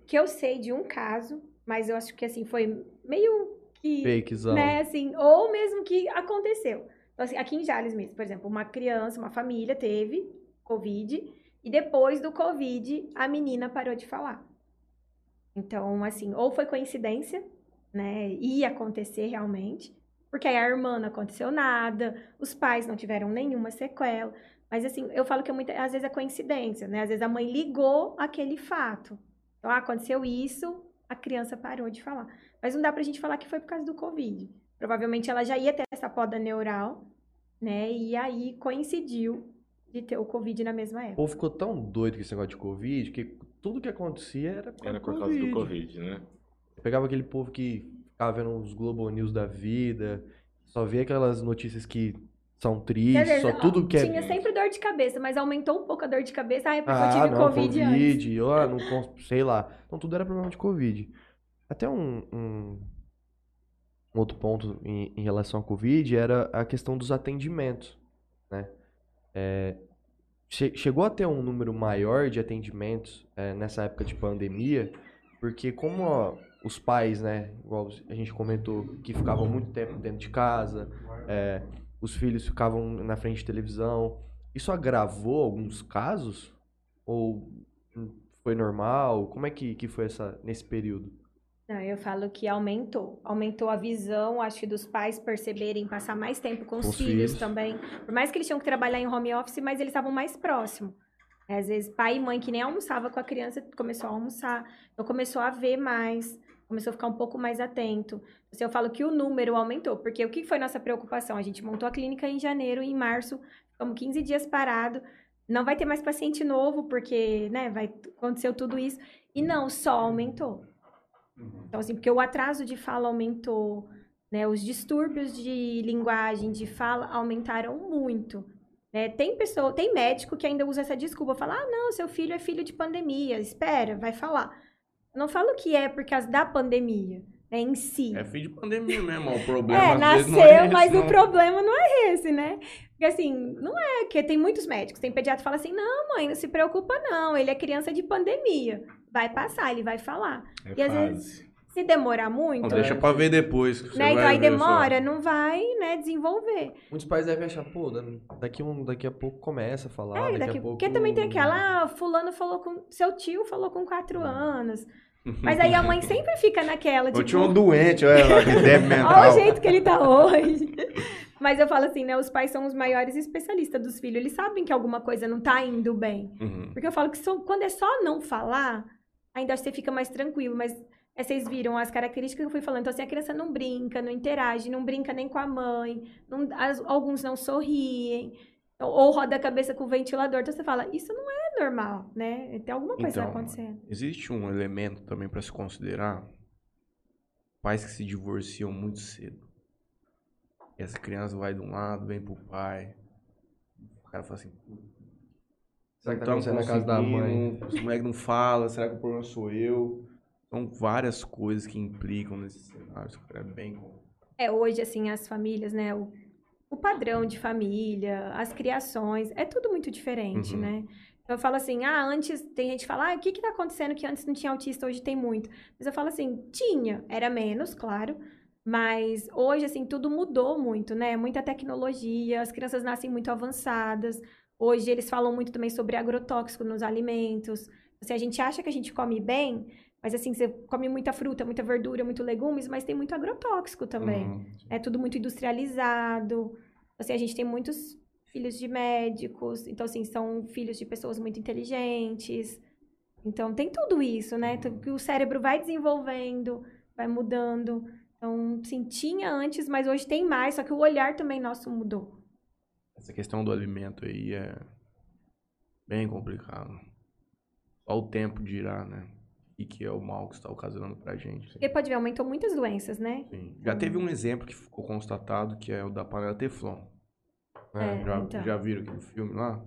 que eu sei de um caso, mas eu acho que assim foi meio que, fakezão? né, assim, ou mesmo que aconteceu. Então, assim, aqui em Jales mesmo, por exemplo, uma criança, uma família teve COVID e depois do COVID a menina parou de falar. Então, assim, ou foi coincidência, né? Ia acontecer realmente, porque aí a irmã não aconteceu nada, os pais não tiveram nenhuma sequela. Mas assim, eu falo que é muita, às vezes é coincidência, né? Às vezes a mãe ligou aquele fato. Então, ah, aconteceu isso, a criança parou de falar. Mas não dá pra gente falar que foi por causa do Covid. Provavelmente ela já ia ter essa poda neural, né? E aí coincidiu de ter o Covid na mesma O época. povo ficou tão doido com esse negócio de Covid que tudo que acontecia era por, Era causa por do causa do Covid. Né? Eu pegava aquele povo que ficava vendo os Globo News da vida, só vê aquelas notícias que são tristes, dizer, só tudo que é. Tinha sempre dor de cabeça, mas aumentou um pouco a dor de cabeça. Ah, é porque eu Ah, tive não, Covid, antes. Covid, ó, não, cons- sei lá. Então tudo era problema de Covid. Até um, um- um outro ponto em, em relação ao Covid era a questão dos atendimentos, né? É, che- chegou a ter um número maior de atendimentos é, nessa época de pandemia, porque como ó, os pais, né, igual a gente comentou, que ficavam muito tempo dentro de casa, é, os filhos ficavam na frente de televisão, isso agravou alguns casos? Ou foi normal? Como é que, que foi essa, nesse período? Não, eu falo que aumentou. Aumentou a visão, acho que dos pais perceberem, passar mais tempo com os os filhos, filhos. também. Por mais que eles tinham que trabalhar em home office, mas eles estavam mais próximos. Às vezes, pai e mãe que nem almoçava com a criança, começou a almoçar. Então, começou a ver mais, começou a ficar um pouco mais atento. Assim, eu falo que o número aumentou, porque o que foi nossa preocupação? A gente montou a clínica em janeiro, em março, ficamos 15 dias parado. Não vai ter mais paciente novo, porque, né, vai, aconteceu tudo isso. E não, só aumentou. Então, assim, porque o atraso de fala aumentou, né? Os distúrbios de linguagem, de fala, aumentaram muito. né? Tem pessoa, tem médico que ainda usa essa desculpa, fala, ah, não, seu filho é filho de pandemia, espera, vai falar. Eu não falo que é por causa da pandemia, né, em si. É fim de pandemia mesmo, o problema É, vezes, nasceu, é esse, mas não. o problema não é esse, né? Porque assim, não é que tem muitos médicos, tem pediatra que fala assim: "Não, mãe, não se preocupa não, ele é criança de pandemia. Vai passar, ele vai falar". É E às fase. vezes, Se demorar muito, Não, deixa pra ver depois. que você né? Então vai aí demora, não vai, né, desenvolver. Muitos pais devem achar, pô, da- daqui, um, daqui a pouco começa a falar, É, daqui, daqui, a pouco... porque também tem aquela, ah, fulano falou com, seu tio falou com quatro anos. [laughs] Mas aí a mãe sempre fica naquela, Eu tipo, tinha um doente, olha lá, que mental. [laughs] Olha o jeito que ele tá hoje. [laughs] Mas eu falo assim, né? Os pais são os maiores especialistas dos filhos. Eles sabem que alguma coisa não tá indo bem. Uhum. Porque eu falo que só- quando é só não falar, ainda você fica mais tranquilo. Mas é, vocês viram as características que eu fui falando. Então, assim, a criança não brinca, não interage, não brinca nem com a mãe. não- as- alguns não sorriem. Ou, ou roda a cabeça com o ventilador. Então, você fala, isso não é normal, né? Tem alguma coisa Então, acontecendo. Existe um elemento também pra se considerar. Pais que se divorciam muito cedo. E essa criança vai de um lado, vem pro pai. O cara fala assim, Será que tá "Tamo acontecendo na casa da mãe? conseguindo, Esse moleque não fala, será que o problema sou eu? São várias coisas que implicam nesse cenário. Isso é bem. É, hoje, assim, as famílias, né? O, o padrão de família, as criações, é tudo muito diferente, Uhum. né? Então, eu falo assim, ah, antes, tem gente que fala, ah, o que que tá acontecendo que antes não tinha autista, hoje tem muito. Mas eu falo assim, tinha, era menos, claro, mas hoje, assim, tudo mudou muito, né? Muita tecnologia, as crianças nascem muito avançadas. Hoje, eles falam muito também sobre agrotóxico nos alimentos. Assim, a gente acha que a gente come bem, mas assim, você come muita fruta, muita verdura, muito legumes, mas tem muito agrotóxico também. Uhum. É tudo muito industrializado. Assim, a gente tem muitos filhos de médicos, então assim, são filhos de pessoas muito inteligentes. Então tem tudo isso, né? Que o cérebro vai desenvolvendo, vai mudando. Então, sim, tinha antes, mas hoje tem mais, só que o olhar também nosso mudou. Essa questão do alimento aí é bem complicado. Só o tempo dirá, né? E que é o mal que está ocasionando pra gente. Porque pode ver, aumentou muitas doenças, né? Sim. Já teve um exemplo que ficou constatado, que é o da panela Teflon. É, já, então. já viram aquele filme lá?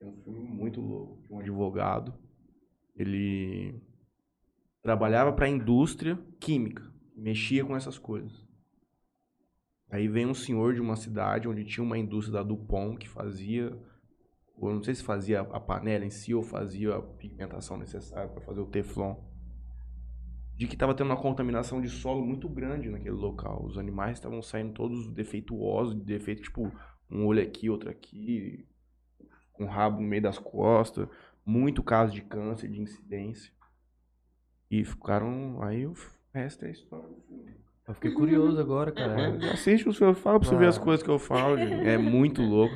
É um filme muito louco. de Um advogado, ele trabalhava para a indústria química, mexia com essas coisas. Aí vem um senhor de uma cidade onde tinha uma indústria da Dupont que fazia, ou não sei se fazia a panela em si ou fazia a pigmentação necessária para fazer o Teflon. De que estava tendo uma contaminação de solo muito grande naquele local. Os animais estavam saindo todos defeituosos, defeito tipo um olho aqui, outro aqui, com rabo no meio das costas, muito caso de câncer, de incidência. E ficaram. Aí o resto é história. Eu fiquei curioso agora, cara. É, assiste o seu, fala pra você ver as coisas que eu falo, gente. É muito louco.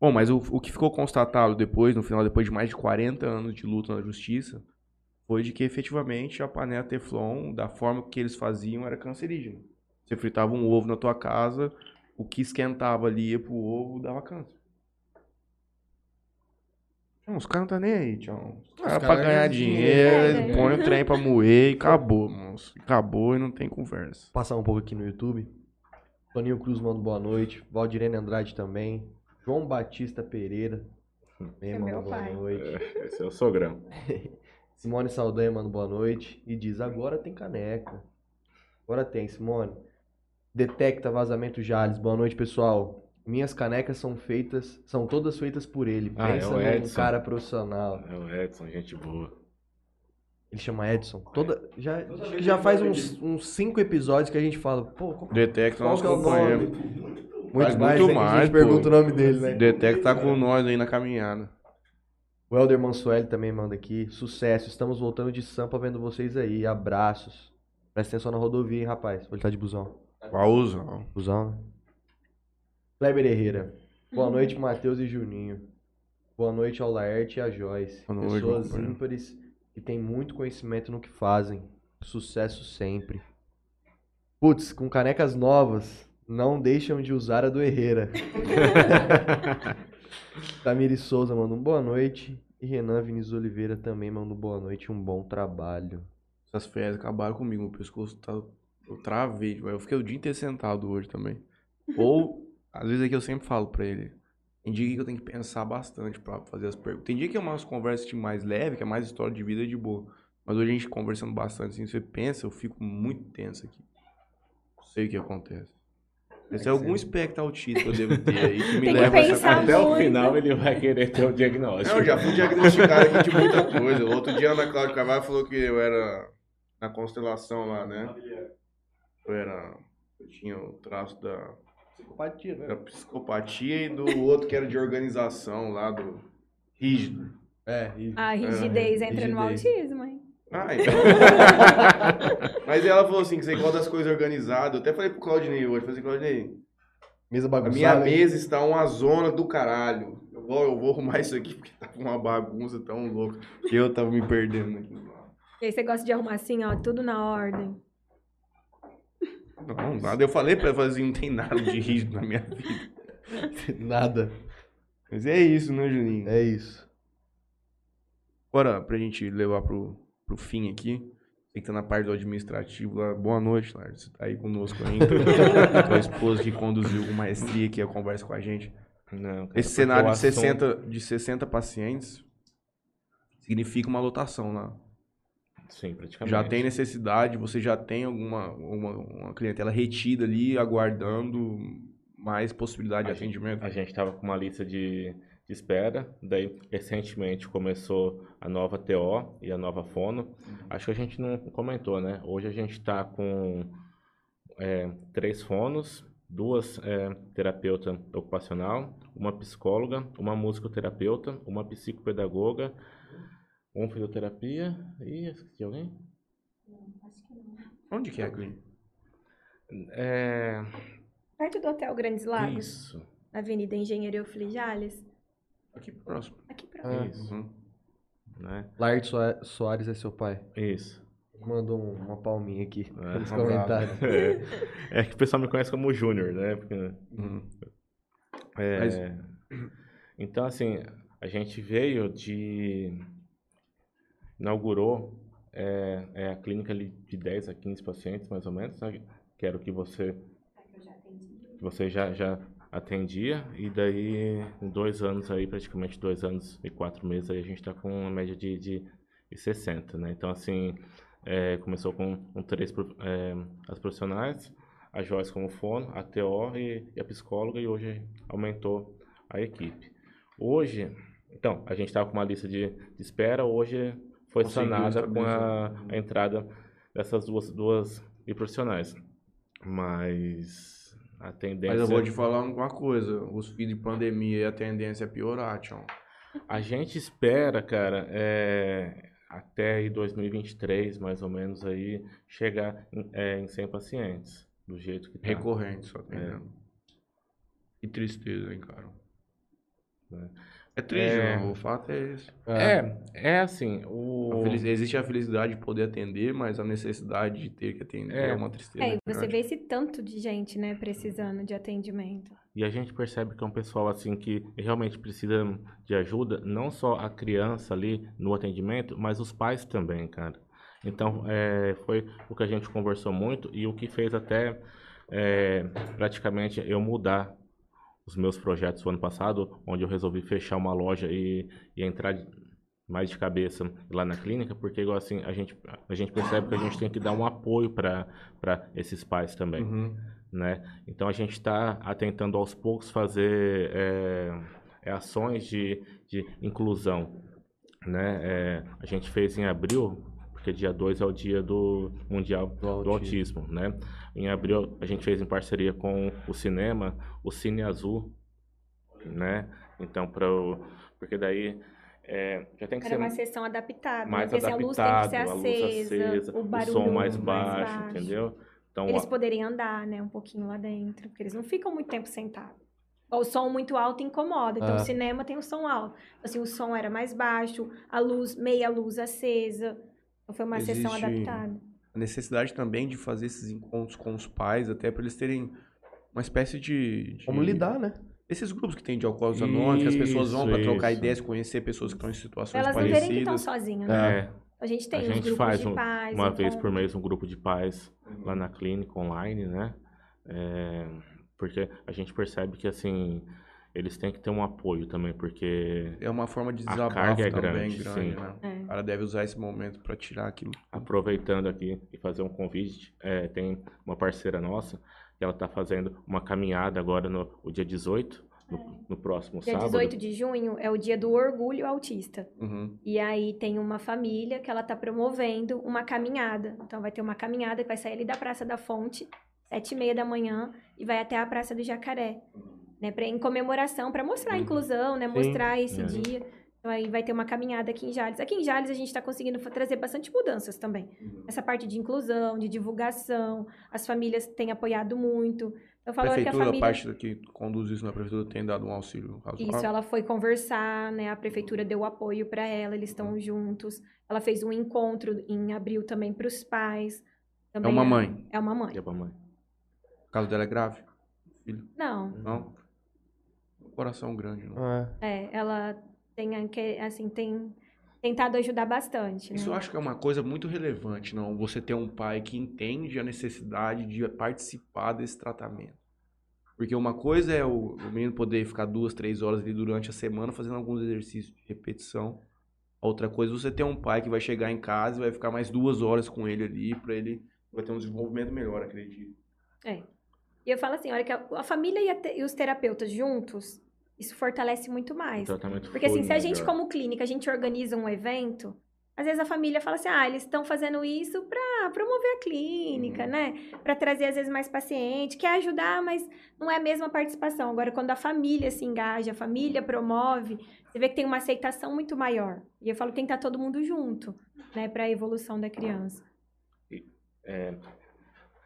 Bom, mas o, o que ficou constatado depois, no final, depois de mais de 40 anos de luta na justiça, foi de que efetivamente a panela Teflon, da forma que eles faziam, era cancerígena. Você fritava um ovo na tua casa, o que esquentava ali ia pro ovo dava câncer. Não, os caras não tá nem aí, tchau. Os caras pra caras ganhar dinheiro, dinheiro. eles põem o trem pra moer e [laughs] acabou, moço. Acabou e não tem conversa. Passar um pouco aqui no YouTube. Toninho Cruz manda boa noite. Valdirene Andrade também. João Batista Pereira. Também É manda meu boa pai. noite. Esse é o sogrão. [laughs] Simone Saldanha manda boa noite. E diz: agora tem caneca. Agora tem, Simone. Detecta vazamento Jales. Boa noite, pessoal. Minhas canecas são feitas, são todas feitas por ele. Ah, é Pensa o num cara profissional. É o Edson, gente boa. Ele chama Edson. Toda, já Toda acho vez que já faz uns, uns cinco episódios que a gente fala, pô, qual, Detecta qual nosso que é o companheiro. nome? Muito Faz mais, muito que a mais, gente pô. pergunta o nome dele, né? Detecta tá com nós aí na caminhada. O Helder Mansueli também manda aqui. Sucesso, estamos voltando de Sampa vendo vocês aí. Abraços. Presta atenção na rodovia, hein, rapaz. Ele tá de busão. Pausão. Busão, né? Kleber Herrera. Boa noite, Matheus e Juninho. Boa noite ao Laerte e a Joyce. Boa noite, Pessoas ímpares que têm muito conhecimento no que fazem. Sucesso sempre. Putz, com canecas novas, não deixam de usar a do Herrera. [laughs] Tamiri Souza manda um boa noite. E Renan Vinícius Oliveira também manda um boa noite e um bom trabalho. Essas férias acabaram comigo. Meu pescoço tá. Eu travei. Eu fiquei o dia inteiro sentado hoje também. Ou, às vezes é que eu sempre falo pra ele. Tem dia que eu tenho que pensar bastante pra fazer as perguntas. Tem dia que é umas conversas mais leve, que é mais história de vida de boa. Mas hoje a gente conversando bastante, assim, você pensa, eu fico muito tenso aqui. Não sei o que acontece. Esse é algum espectro autista que eu devo ter aí que [laughs] me que leva a essa Até o final ele vai querer ter o diagnóstico. Não, eu já fui diagnosticado aqui de muita [laughs] coisa. Outro dia a Ana Cláudia Carvalho falou que eu era na constelação lá, né? Eu era. Eu tinha o traço da. Psicopatia, né? Da psicopatia e do outro que era de organização lá, do rígido. É, e... A rigidez É, entra no rigidez. autismo, hein? Ah, então. [laughs] Mas ela falou assim: que você gosta das coisas organizadas. Eu até falei pro Claudinei hoje: falei assim, Claudinei, mesa a bagunçada. minha hein? mesa está uma zona do caralho. Eu vou, eu vou arrumar isso aqui porque tá uma bagunça tão louca que eu tava me perdendo aqui. E aí você gosta de arrumar assim, ó, tudo na ordem. Não, nada. Eu falei pra ela, assim, não tem nada de rígido na minha vida. [laughs] Nada. Mas é isso, né, Juninho? É isso. Agora, pra gente levar pro, pro fim aqui, você que tá na parte do administrativo lá, boa noite, Lars. Você tá aí conosco ainda. [laughs] Tua esposa que conduziu com maestria aqui a conversa com a gente. Não, cara, Esse cenário o de assunto- 60, de 60 pacientes significa uma lotação lá. Sim, praticamente. Já tem necessidade, você já tem alguma uma, uma clientela retida ali, aguardando mais possibilidade de A gente- atendimento? A gente estava com uma lista de, de espera, daí recentemente começou a nova TO e a nova fono. Acho que a gente não comentou, né? Hoje a gente está com é, três fonos, duas é, terapeuta ocupacional, uma psicóloga, uma musicoterapeuta, uma psicopedagoga, um fisioterapia e esqueci alguém? Onde que é a clínica? É, Perto do Hotel Grandes Lagos, isso. Avenida Engenheiro Eufli Jales. Aqui próximo. Aqui próximo. Ah, Isso. Uhum. Né? Laerte Soares é seu pai. Isso. mandou um- uma palminha aqui É, nos um comentários. É, é que o pessoal me conhece como Júnior, né? Porque, Uhum. é, Mas- Então, assim, a gente veio de. Inaugurou é, é a clínica de 10 a 15 pacientes, mais ou menos, né? que era o que você, que você já, já atendia. E daí, em dois anos aí, praticamente dois anos e quatro meses, aí a gente está com uma média de, de, de 60, né? Então, assim, é, começou com, com três é, as profissionais, a Joyce como fono, a TO e, e a psicóloga, e hoje aumentou a equipe. Hoje, então, a gente estava com uma lista de, de espera, hoje foi sanada com a, a entrada dessas duas, duas profissionais. Mas a tendência. Mas eu vou te falar uma coisa. Os filhos de pandemia e a tendência é piorar, Tião. A gente espera, cara, é, até aí 2023, mais ou menos, aí, chegar em, é, em 100 pacientes. Do jeito que tá. Recorrente, só entendendo. Que tristeza, hein, cara. É. É triste, É. não. O fato é esse. É, é assim, A o... feliz- Existe a felicidade de poder atender, mas a necessidade de ter que atender é, É. uma tristeza. É, e você vê esse tanto de gente, né, precisando de atendimento. E a gente percebe que é um pessoal assim que realmente precisa de ajuda, não só a criança ali no atendimento, mas os pais também, cara. Então, é, foi o que a gente conversou muito e o que fez até é, praticamente eu mudar os meus projetos do ano passado, onde eu resolvi fechar uma loja e, e entrar de- mais de cabeça lá na clínica, porque igual assim, a gente, a gente percebe que a gente tem que dar um apoio para esses pais também Uhum. né? Então a gente está tentando aos poucos fazer é, é, ações de, de inclusão, né? É, a gente fez em abril, porque dia 2 é o dia do Mundial Do do Autismo, né? Em abril a gente fez em parceria com o cinema, o Cine Azul, né? Então, para porque daí é, já tem que Era ser uma sessão adaptada, mais? Porque, assim, a luz tem que adaptado, ser a luz acesa, acesa, o barulho som mais baixo, entendeu? Então, Eles ó, poderem andar, né, um pouquinho lá dentro, porque eles não ficam muito tempo sentados. O som muito alto incomoda, então Ah. o cinema tem o som alto. Assim, o som era mais baixo, a luz, meia luz acesa. Então foi uma sessão Existe- adaptada. A necessidade também de fazer esses encontros com os pais, até para eles terem uma espécie de, de- Como lidar, né? Esses grupos que tem de alcoólicos anônimos, que as pessoas vão para trocar isso. ideias, conhecer pessoas que estão em situações Pra elas não verem que estão parecidas. sozinhas, né? é, A gente tem a os gente grupos faz de um- pais. uma vez por mês um grupo de pais lá na clínica online, né? É, porque a gente percebe que assim eles têm que ter um apoio também, porque É uma forma de A desabafo carga é também grande, grande, sim. né? É. O cara deve usar esse momento para tirar aquilo. aproveitando aqui e fazer um convite, é, tem uma parceira nossa que ela está fazendo uma caminhada agora no o dia 18, no, no próximo Dia sábado. 18 de junho é o dia do orgulho autista. Uhum. E aí tem uma família que ela tá promovendo uma caminhada. Então vai ter uma caminhada que vai sair ali da Praça da Fonte, sete e meia da manhã, e vai até a Praça do Jacaré. Né, pra, em comemoração, para mostrar a inclusão, né? Mostrar esse É. dia. Então aí vai ter uma caminhada aqui em Jales. Aqui em Jales a gente está conseguindo trazer bastante mudanças também. Essa parte de inclusão, de divulgação, as famílias têm apoiado muito. Eu A falo que a prefeitura, a família... parte que conduz isso na prefeitura, tem dado um auxílio razoável. Isso, ela foi conversar, né? A prefeitura deu apoio para ela, eles estão juntos. Ela fez um encontro em abril também para os pais. É Também uma mãe. É uma mãe. E a mamãe. O caso dela é grave? Filho? Não, Não? Coração grande, não. É. é, ela tem, assim, tem tentado ajudar bastante, né? Isso eu acho que é uma coisa muito relevante, não? Você ter um pai que entende a necessidade de participar desse tratamento. Porque uma coisa é o, o menino poder ficar duas, três horas ali durante a semana fazendo alguns exercícios de repetição. Outra coisa é você ter um pai que vai chegar em casa e vai ficar mais duas horas com ele ali, pra ele vai ter um desenvolvimento melhor, acredito. É. E eu falo assim, olha que a, a família e, a te- e os terapeutas juntos, isso fortalece muito mais. tratamento Porque assim, se a gente melhor. como clínica, a gente organiza um evento, às vezes a família fala assim, ah, eles estão fazendo isso para promover a clínica, Uhum. né? Para trazer às vezes mais paciente, quer ajudar, mas não é a mesma participação. Agora, quando a família se engaja, a família promove, você vê que tem uma aceitação muito maior. E eu falo que tem que estar todo mundo junto, né, para a evolução da criança. É,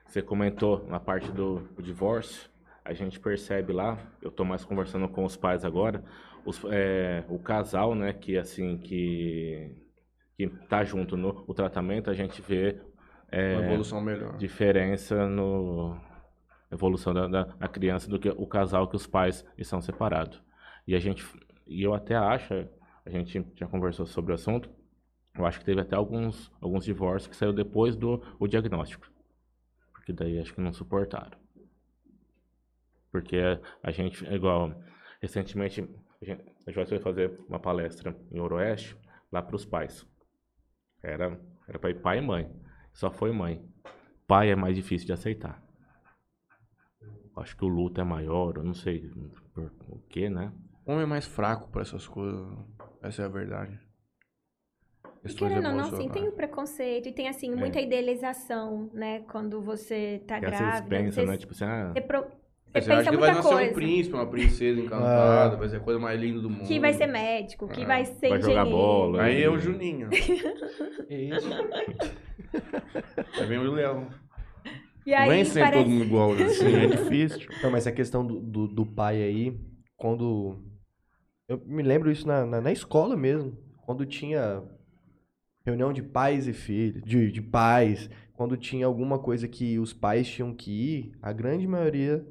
você comentou na parte do divórcio, a gente percebe lá, eu estou mais conversando com os pais agora, os- é, o casal, né, que assim, que, que tá junto no o tratamento, a gente vê é, Uma evolução melhor. diferença no evolução da, da, da criança do que o casal que os pais estão separados. E a gente, e eu até acho, a gente já conversou sobre o assunto, eu acho que teve até alguns, alguns divórcios que saiu depois do o diagnóstico. Porque daí acho que não suportaram. Porque a gente, é igual, recentemente, a gente, a gente foi fazer uma palestra em Oroeste, lá para os pais. Era, era para ir pai e mãe. Só foi mãe. Pai é mais difícil de aceitar. Acho que o luto é maior, eu não sei por o que, né? O homem é mais fraco pra essas coisas. Essa é a verdade. E querendo ou não, sim, emocionais. tem o preconceito e tem, assim, muita idealização, né? Quando você tá É. E grávida. pensa, você, né? Tipo assim, ah, você, pro- você Você pensa acha que vai nascer coisa. um príncipe, uma princesa encantada, vai ser a coisa mais linda do mundo. Que vai ser médico, que Ah, vai ser vai jogar bola. Aí é o Juninho. [laughs] É isso. Aí vem o Leão. E aí Não é sempre parece... todo mundo igual, assim, é [laughs] difícil. Não, mas essa questão do, do, do pai aí, quando. Eu me lembro isso na, na, na escola mesmo. Quando tinha reunião de pais e filhos, de, de pais, quando tinha alguma coisa que os pais tinham que ir, a grande maioria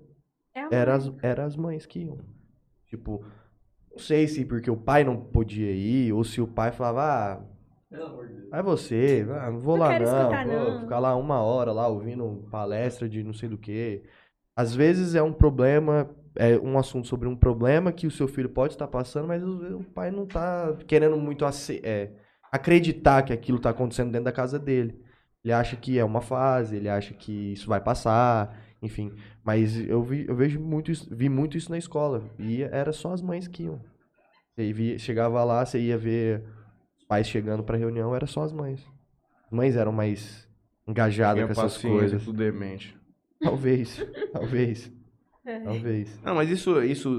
É era as, era as mães que iam. Tipo, não sei se porque o pai não podia ir, ou se o pai falava, ah, Pelo amor de Deus. vai você, ah, não vou Não lá não, escutar, vou não." ficar lá uma hora lá ouvindo palestra de não sei do que. Às vezes é um problema, é um assunto sobre um problema que o seu filho pode estar passando, mas o, o pai não tá querendo muito é, acreditar que aquilo tá acontecendo dentro da casa dele. Ele acha que é uma fase, ele acha que isso vai passar, enfim. Mas eu, vi, eu vejo muito isso, vi muito isso na escola. E era só as mães que iam. Você via, chegava lá, você ia ver os pais chegando pra reunião, era só as mães. As mães eram mais engajadas Tinha com essas coisas. tudo demente. Talvez, [laughs] talvez, É. talvez. Não, mas isso, isso,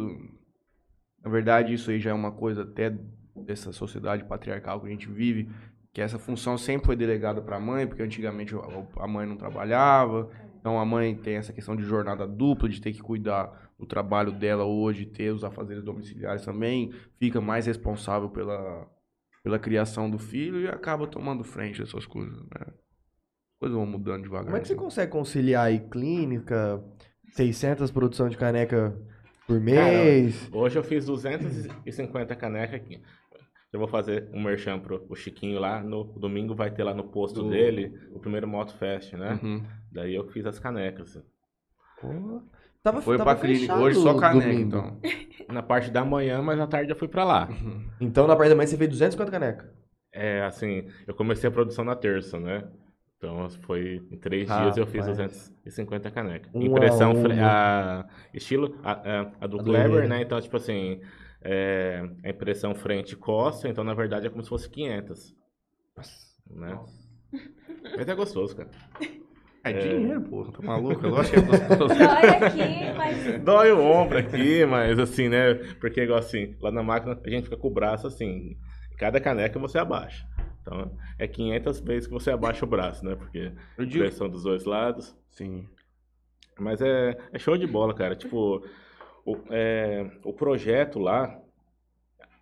na verdade, isso aí já é uma coisa até dessa sociedade patriarcal que a gente vive, que essa função sempre foi delegada para a mãe, porque antigamente a- a mãe não trabalhava, então a mãe tem essa questão de jornada dupla, de ter que cuidar do trabalho dela hoje, ter os afazeres domiciliares também, fica mais responsável pela, pela criação do filho e acaba tomando frente dessas coisas, né? As coisas vão mudando devagar. Como é que você consegue conciliar aí clínica, 600 produção de caneca por mês? Hoje eu fiz 250 canecas aqui. Eu vou fazer um merchan pro o Chiquinho lá. No domingo vai ter lá no posto Do- dele o primeiro Moto Fest, né? Uhum. Daí eu fiz as canecas. Pô, tava, Foi tava pra clínica, hoje só caneca, domingo. então. [laughs] Na parte da manhã, mas à tarde eu fui pra lá. Então na parte da manhã você fez 250 caneca. É, assim, eu comecei a produção na terça, né? Então foi em três dias eu fiz Rapaz. 250 canecas. A Impressão né? a, estilo a, a- a do A do Kleber, Herrera. né? Então, tipo assim, é, a impressão frente e costa, então na verdade é como se fosse 500. Né? Mas é gostoso, cara. É dinheiro, porra, tá maluco? Eu gosto que é gostoso. Olha aqui, mas Dói o ombro aqui, mas assim, né? Porque igual assim, lá na máquina a gente fica com o braço assim, cada caneca você abaixa. Então é 500 vezes que você abaixa o braço, né? Porque pressão dos dois lados. Sim. Mas é, é show de bola, cara. Tipo, o, é, o projeto lá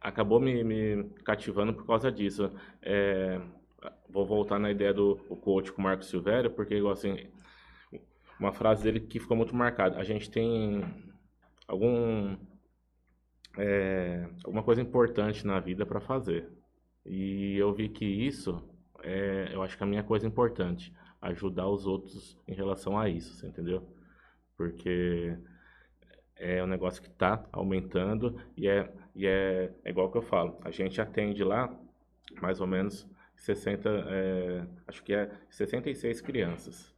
acabou me, me cativando por causa disso. É, vou voltar na ideia do coach com o Marco Silvério, porque, assim, uma frase dele que ficou muito marcada. A gente tem algum, é, alguma coisa importante na vida para fazer. E eu vi que isso, é, eu acho que a minha coisa importante. Ajudar os outros em relação a isso, entendeu? Porque é um negócio que está aumentando e é, e é, é igual que eu falo. A gente atende lá mais ou menos 60, é, acho que é 66 crianças.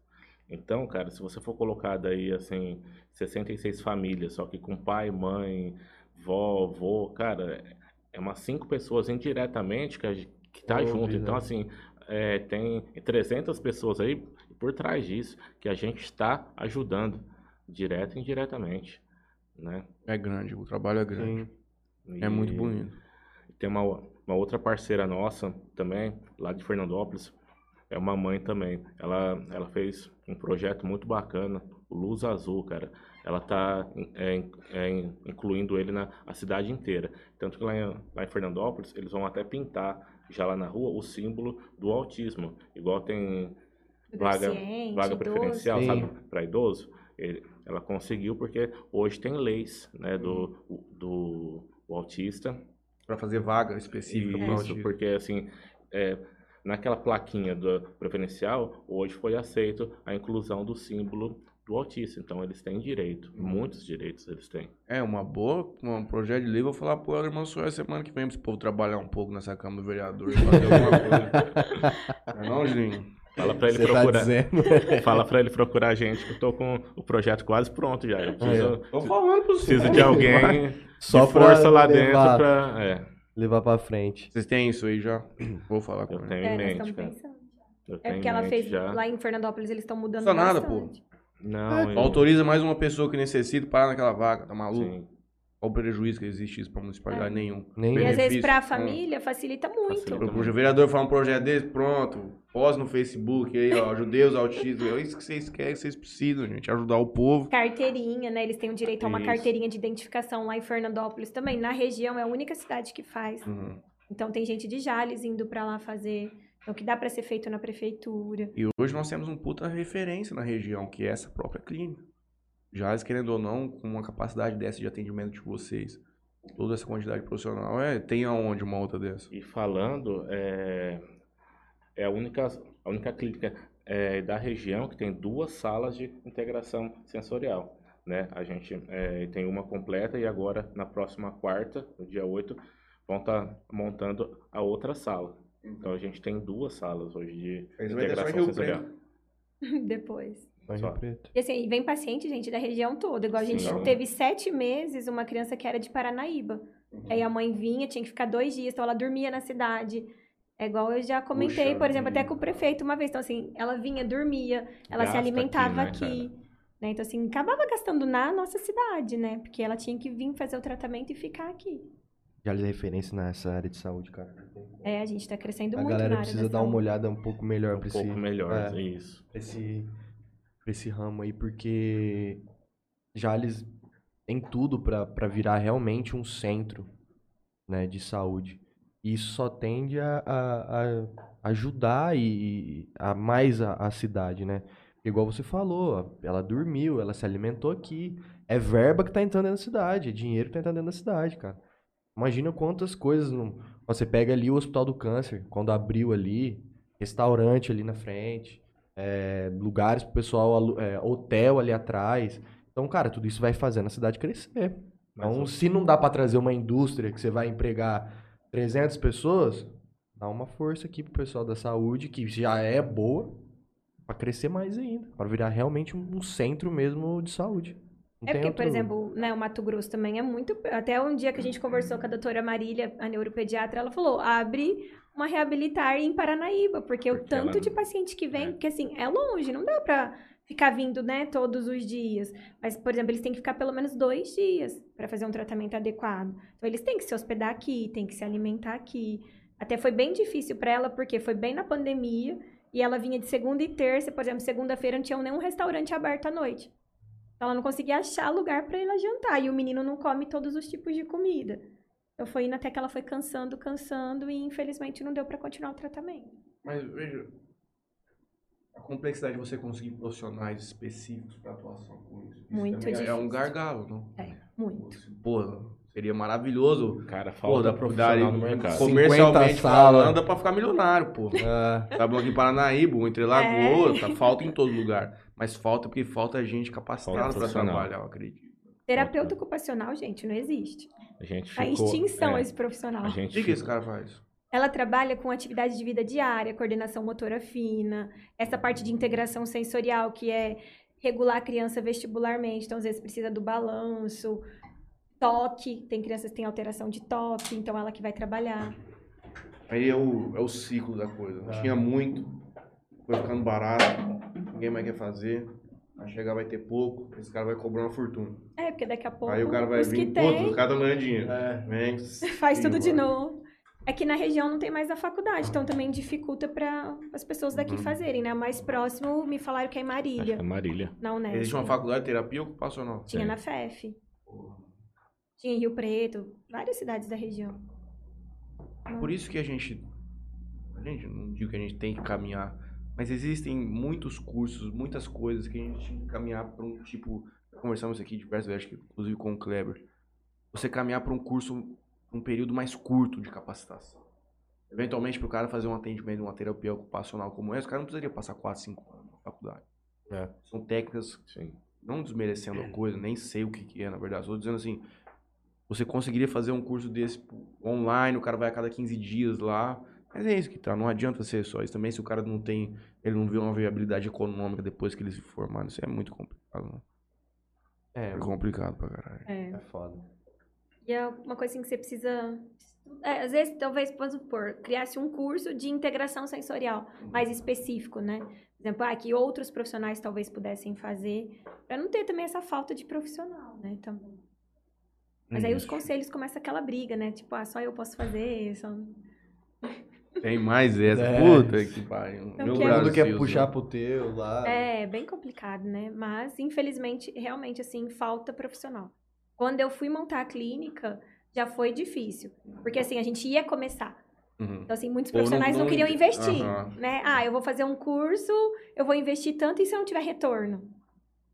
Então, cara, se você for colocar daí, assim, 66 famílias, só que com pai, mãe, vó, vô, cara, é umas cinco pessoas indiretamente que, a que tá junto. Então, assim, é, tem 300 pessoas aí por trás disso que a gente está ajudando, direto e indiretamente, né? É grande, o trabalho é grande. Sim. É muito bonito. tem uma, uma outra parceira nossa também, lá de Fernandópolis, é uma mãe também. Ela, ela fez um projeto muito bacana, Luz Azul, cara. Ela tá é, é, incluindo ele na a cidade inteira. Tanto que lá em, lá em Fernandópolis, eles vão até pintar já lá na rua o símbolo do autismo. Igual tem vaga, vaga preferencial, Sim. sabe, para idoso. Ele- ela conseguiu porque hoje tem leis, né, do, do, do autista. Pra fazer vaga específica Isso, autismo. porque assim, é, naquela plaquinha do preferencial, hoje foi aceito a inclusão do símbolo do autista. Então eles têm direito, muitos direitos eles têm. É, uma boa, um projeto de lei, vou falar pro irmão só semana que vem pra esse povo trabalhar um pouco nessa Câmara do Vereador, fazer alguma coisa. [laughs] Não é não, Julinho? Fala pra ele Você tá procurar. dizendo? [laughs] Fala pra ele procurar a gente, que eu tô com o projeto quase pronto já. Eu preciso, Tô falando pro preciso de alguém Só de força lá levar, dentro pra. É, levar pra frente. Vocês têm isso aí já? [clears throat] Vou falar com eu ele. tenho É, mente, cara. É porque ela fez já. lá em Fernandópolis, eles estão mudando Não nada, bastante. Não, eu- Autoriza mais uma pessoa que necessita parar naquela vaga, tá maluco? sim, Qual o prejuízo que existe isso pra municipalidade? É. Nenhum. Nem- E às vezes Benefício? pra Hum. família facilita muito. Facilita. O vereador fala um projeto desse, pronto. Posta no Facebook aí, ó, judeus, autistas. É isso que vocês querem, vocês precisam, gente. Ajudar o povo. Carteirinha, né? Eles têm o direito a uma Isso. carteirinha de identificação lá em Fernandópolis também. Na região é a única cidade que faz. Uhum. Então tem gente de Jales indo pra lá fazer. Então que dá pra ser feito na prefeitura. E hoje nós temos um puta referência na região, que é essa própria clínica. Já, querendo ou não, com uma capacidade dessa de atendimento de vocês, toda essa quantidade profissional, é, tem aonde uma outra dessa? E falando, é, é a única, a única clínica é, da região que tem duas salas de integração sensorial. Né? A gente é, tem uma completa e agora, na próxima quarta, no dia 8, vão estar montando a outra sala. Então a gente tem duas salas hoje de integração sensorial. [laughs] Depois. Só. E assim, vem paciente, gente, da região toda. Igual a gente Sim. teve sete meses uma criança que era de Paranaíba. Aí a mãe vinha, tinha que ficar dois dias, então ela dormia na cidade. É igual eu já comentei, Puxa por exemplo, até com o prefeito uma vez. Então, assim, ela vinha, dormia, ela se Gasta alimentava aqui, aqui. né, né? Então, assim, acabava gastando na nossa cidade, né? Porque ela tinha que vir fazer o tratamento e ficar aqui. Já lhe referência nessa área de saúde, cara. É, a gente tá crescendo A muito na galera precisa da dar uma olhada um pouco melhor Um pra pouco esse, melhor, é. isso. pra esse, pra esse ramo aí, porque Jales tem tudo pra pra virar realmente um centro né, de saúde. E isso só tende a, a- a ajudar e a mais a, a cidade, né? Igual você falou, ela dormiu, ela se alimentou aqui. É verba que tá entrando dentro da cidade, é dinheiro que tá entrando dentro da cidade, cara. Imagina quantas coisas. Não... Você pega ali o Hospital do Câncer, quando abriu ali, restaurante ali na frente, é, lugares pro pessoal, é, hotel ali atrás. Então, cara, tudo isso vai fazendo a cidade crescer. Mas Então, se não dá pra trazer uma indústria que você vai empregar 300 pessoas, dá uma força aqui pro pessoal da saúde, que já é boa, pra crescer mais ainda. Pra virar realmente um, centro mesmo de saúde. Não É porque, por outro- exemplo, né, o Mato Grosso também é muito. Até um dia que a gente conversou com a doutora Marília, a neuropediatra, ela falou: abre uma reabilitar em Paranaíba, porque, o Porque tanto ela- de paciente que vem, É. porque assim, é longe, não dá pra ficar vindo, né, todos os dias. Mas, por exemplo, eles têm que ficar pelo menos dois dias para fazer um tratamento adequado. Então, eles têm que se hospedar aqui, têm que se alimentar aqui. Até foi bem difícil para ela, porque foi bem na pandemia. E ela vinha de segunda e terça, por exemplo, segunda-feira não tinha nenhum restaurante aberto à noite. Então, ela não conseguia achar lugar para ir lá jantar. E o menino não come todos os tipos de comida. Então, foi indo até que ela foi cansando, cansando, e infelizmente não deu para continuar o tratamento. Mas veja, a complexidade de você conseguir profissionais específicos para atuação com isso. isso Muito também É um gargalo, não? É, muito. Pô, seria maravilhoso. Cara, Pô, falta dá profissional no mercado. 50 Comercialmente falando, dá pra ficar milionário, pô. Ah, Sabe, aqui em Paranaíba, entre Lagoas, É. tá, falta em todo lugar. Mas falta porque falta gente capacitada profissional. trabalhar, eu acredito. Terapeuta ocupacional, gente, não existe. A gente Tá ficou, extinção é, esse profissional. A O gente que, que esse cara faz? Ela trabalha com atividade de vida diária, coordenação motora fina, essa parte de integração sensorial, que é regular a criança vestibularmente. Então, às vezes, precisa do balanço, toque. Tem crianças que têm alteração de toque, então ela que vai trabalhar. Aí é o, é o ciclo da coisa. Ah. Tinha muito, foi ficando barato, ninguém mais quer fazer. Vai chegar, vai ter pouco, esse cara vai cobrar uma fortuna. É, porque daqui a pouco Aí o cara vai que vir, pô, tem, os caras estão ganhando dinheiro. é. Vem, [laughs] faz tudo de novo. Aqui na região não tem mais a faculdade, então também dificulta para as pessoas daqui Uhum. fazerem, né? Mais próximo, me falaram que é em Acho Marília, que é Marília. na Unesp. Existe uma faculdade de terapia ocupacional. Tinha Tem. na FEF. Tinha em Rio Preto, várias cidades da região. Por isso que a gente A gente não digo que a gente tem que caminhar, mas existem muitos cursos, muitas coisas que a gente tem que caminhar para um tipo. Conversamos aqui diversas vezes, acho que inclusive com o Kleber. Você caminhar para um curso, um período mais curto de capacitação. Eventualmente, para o cara fazer um atendimento, uma terapia ocupacional como essa, o cara não precisaria passar 4, 5 anos na faculdade. É. São técnicas, Sim. não desmerecendo a coisa, nem sei o que, que é, na verdade. Estou dizendo assim, você conseguiria fazer um curso desse online, o cara vai a cada 15 dias lá. Mas é isso que tá, não adianta ser só isso. Também se o cara não tem, ele não vê uma viabilidade econômica depois que ele se formar, isso é muito complicado. Não. É, É complicado pra caralho. É. é foda. E é uma coisa assim que você precisa. é, às vezes, talvez, vamos supor, criasse um curso de integração sensorial mais específico, né? Por exemplo, ah, que outros profissionais talvez pudessem fazer, para não ter também essa falta de profissional, né? Também. Mas aí os conselhos começam aquela briga, né? Tipo, ah, só eu posso fazer. Só... Tem mais essa. É. Puta que pariu. Então, Meu que é- Brasil, quer puxar né? pro teu lá. É, bem complicado, né? Mas, infelizmente, realmente, assim, falta profissional. Quando eu fui montar a clínica, já foi difícil. Porque, assim, a gente ia começar. Uhum. Então, assim, muitos Ou não- profissionais não, não queriam inve- investir, Aham. né? Ah, eu vou fazer um curso, eu vou investir tanto e se eu não tiver retorno?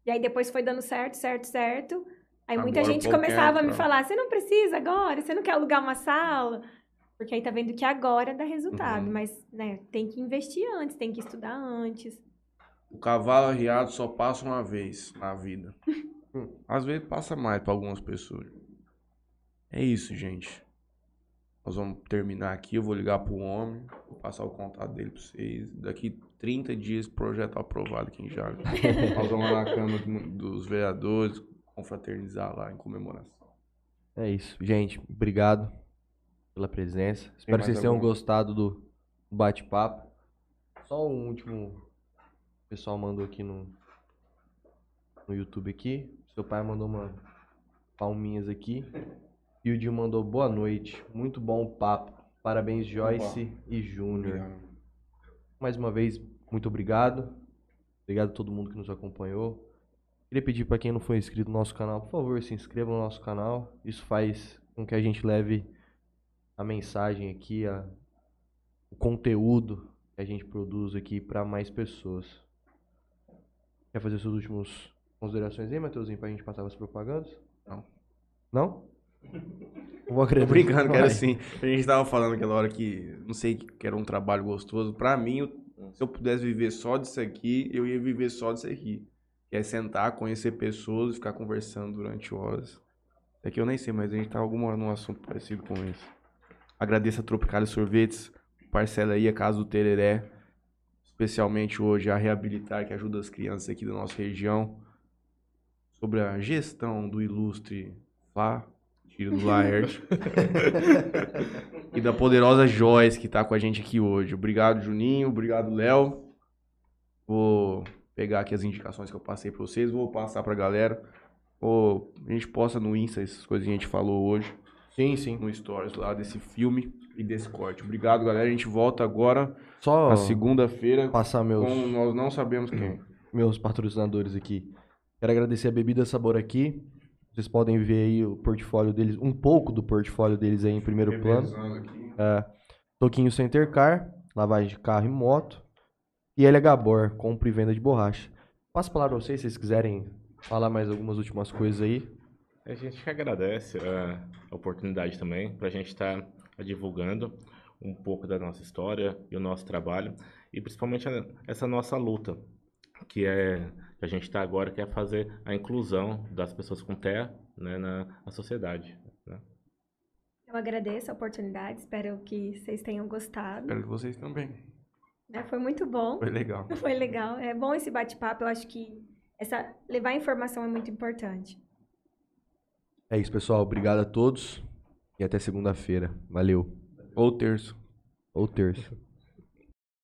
E aí, depois foi dando certo, certo, certo. Aí, muita Agora gente o povo começava a me falar, você não precisa agora, você não quer alugar uma sala? Porque aí tá vendo que agora dá resultado. Uhum. Mas, né, tem que investir antes, tem que estudar antes. O cavalo arriado só passa uma vez na vida. [laughs] Às vezes passa mais pra algumas pessoas. É isso, gente. Nós vamos terminar aqui. Eu vou ligar pro homem. Vou passar o contato dele pra vocês. Daqui 30 dias, projeto aprovado aqui em Jales. [laughs] Nós vamos lá na Câmara do- dos Vereadores confraternizar lá em comemoração. É isso. Gente, obrigado pela presença. Espero que vocês tenham alguma? gostado do bate-papo. Só um último. O pessoal mandou aqui no, no YouTube aqui. Seu pai mandou uma palminhas aqui. E o Dio mandou boa noite. Muito bom o papo. Parabéns, Joyce e Júnior. Mais uma vez, muito obrigado. Obrigado a todo mundo que nos acompanhou. Queria pedir para quem não foi inscrito no nosso canal, por favor, se inscreva no nosso canal. Isso faz com que a gente leve a mensagem aqui, a, o conteúdo que a gente produz aqui para mais pessoas. Quer fazer suas últimas considerações aí, Matheusinho, pra gente passar as propagandas? Não. Não? [laughs] Vou Tô acreditar. brincando, que era assim. A gente tava falando aquela hora que, não sei, que era um trabalho gostoso. Pra mim, se eu pudesse viver só disso aqui, eu ia viver só disso aqui. Que é sentar, conhecer pessoas e ficar conversando durante horas. Isso aqui eu nem sei, mas a gente tá alguma hora num assunto parecido com esse. Agradeço a Tropicalia Sorvetes, parcela aí a Casa do Tereré. Especialmente hoje a Reabilitar, que ajuda as crianças aqui da nossa região. Sobre a gestão do ilustre Flá, tiro do Laerte. [laughs] e da poderosa Joyce, que tá com a gente aqui hoje. Obrigado, Juninho. Obrigado, Léo. Vou pegar aqui as indicações que eu passei pra vocês. Vou passar pra galera. Vou- a gente posta no Insta essas coisas que a gente falou hoje. Sim, sim. No Stories lá desse filme e desse corte. Obrigado, galera. A gente volta agora Só na segunda-feira passar meus, com nós não sabemos quem. [clears throat] meus patrocinadores aqui. Quero agradecer a Bebida Sabor aqui. Vocês podem ver aí o portfólio deles, um pouco do portfólio deles aí em primeiro plano. aqui. Toquinho Center Car, lavagem de carro e moto. E LH Bor, compra e venda de borracha. Passo a palavra pra vocês, se vocês quiserem falar mais algumas últimas coisas aí. A gente que agradece a oportunidade também para a gente estar divulgando um pouco da nossa história e o nosso trabalho e principalmente a- essa nossa luta que é que a gente está agora que é fazer a inclusão das pessoas com TEA né, na, na sociedade. né? Eu agradeço a oportunidade, espero que vocês tenham gostado. Espero que vocês também. né? Foi muito bom. Foi legal. [laughs] Foi legal. É bom esse bate-papo. Eu acho que essa, levar informação é muito importante. É isso, pessoal. Obrigado a todos. E até segunda-feira. Valeu. Ou terço. Ou terça.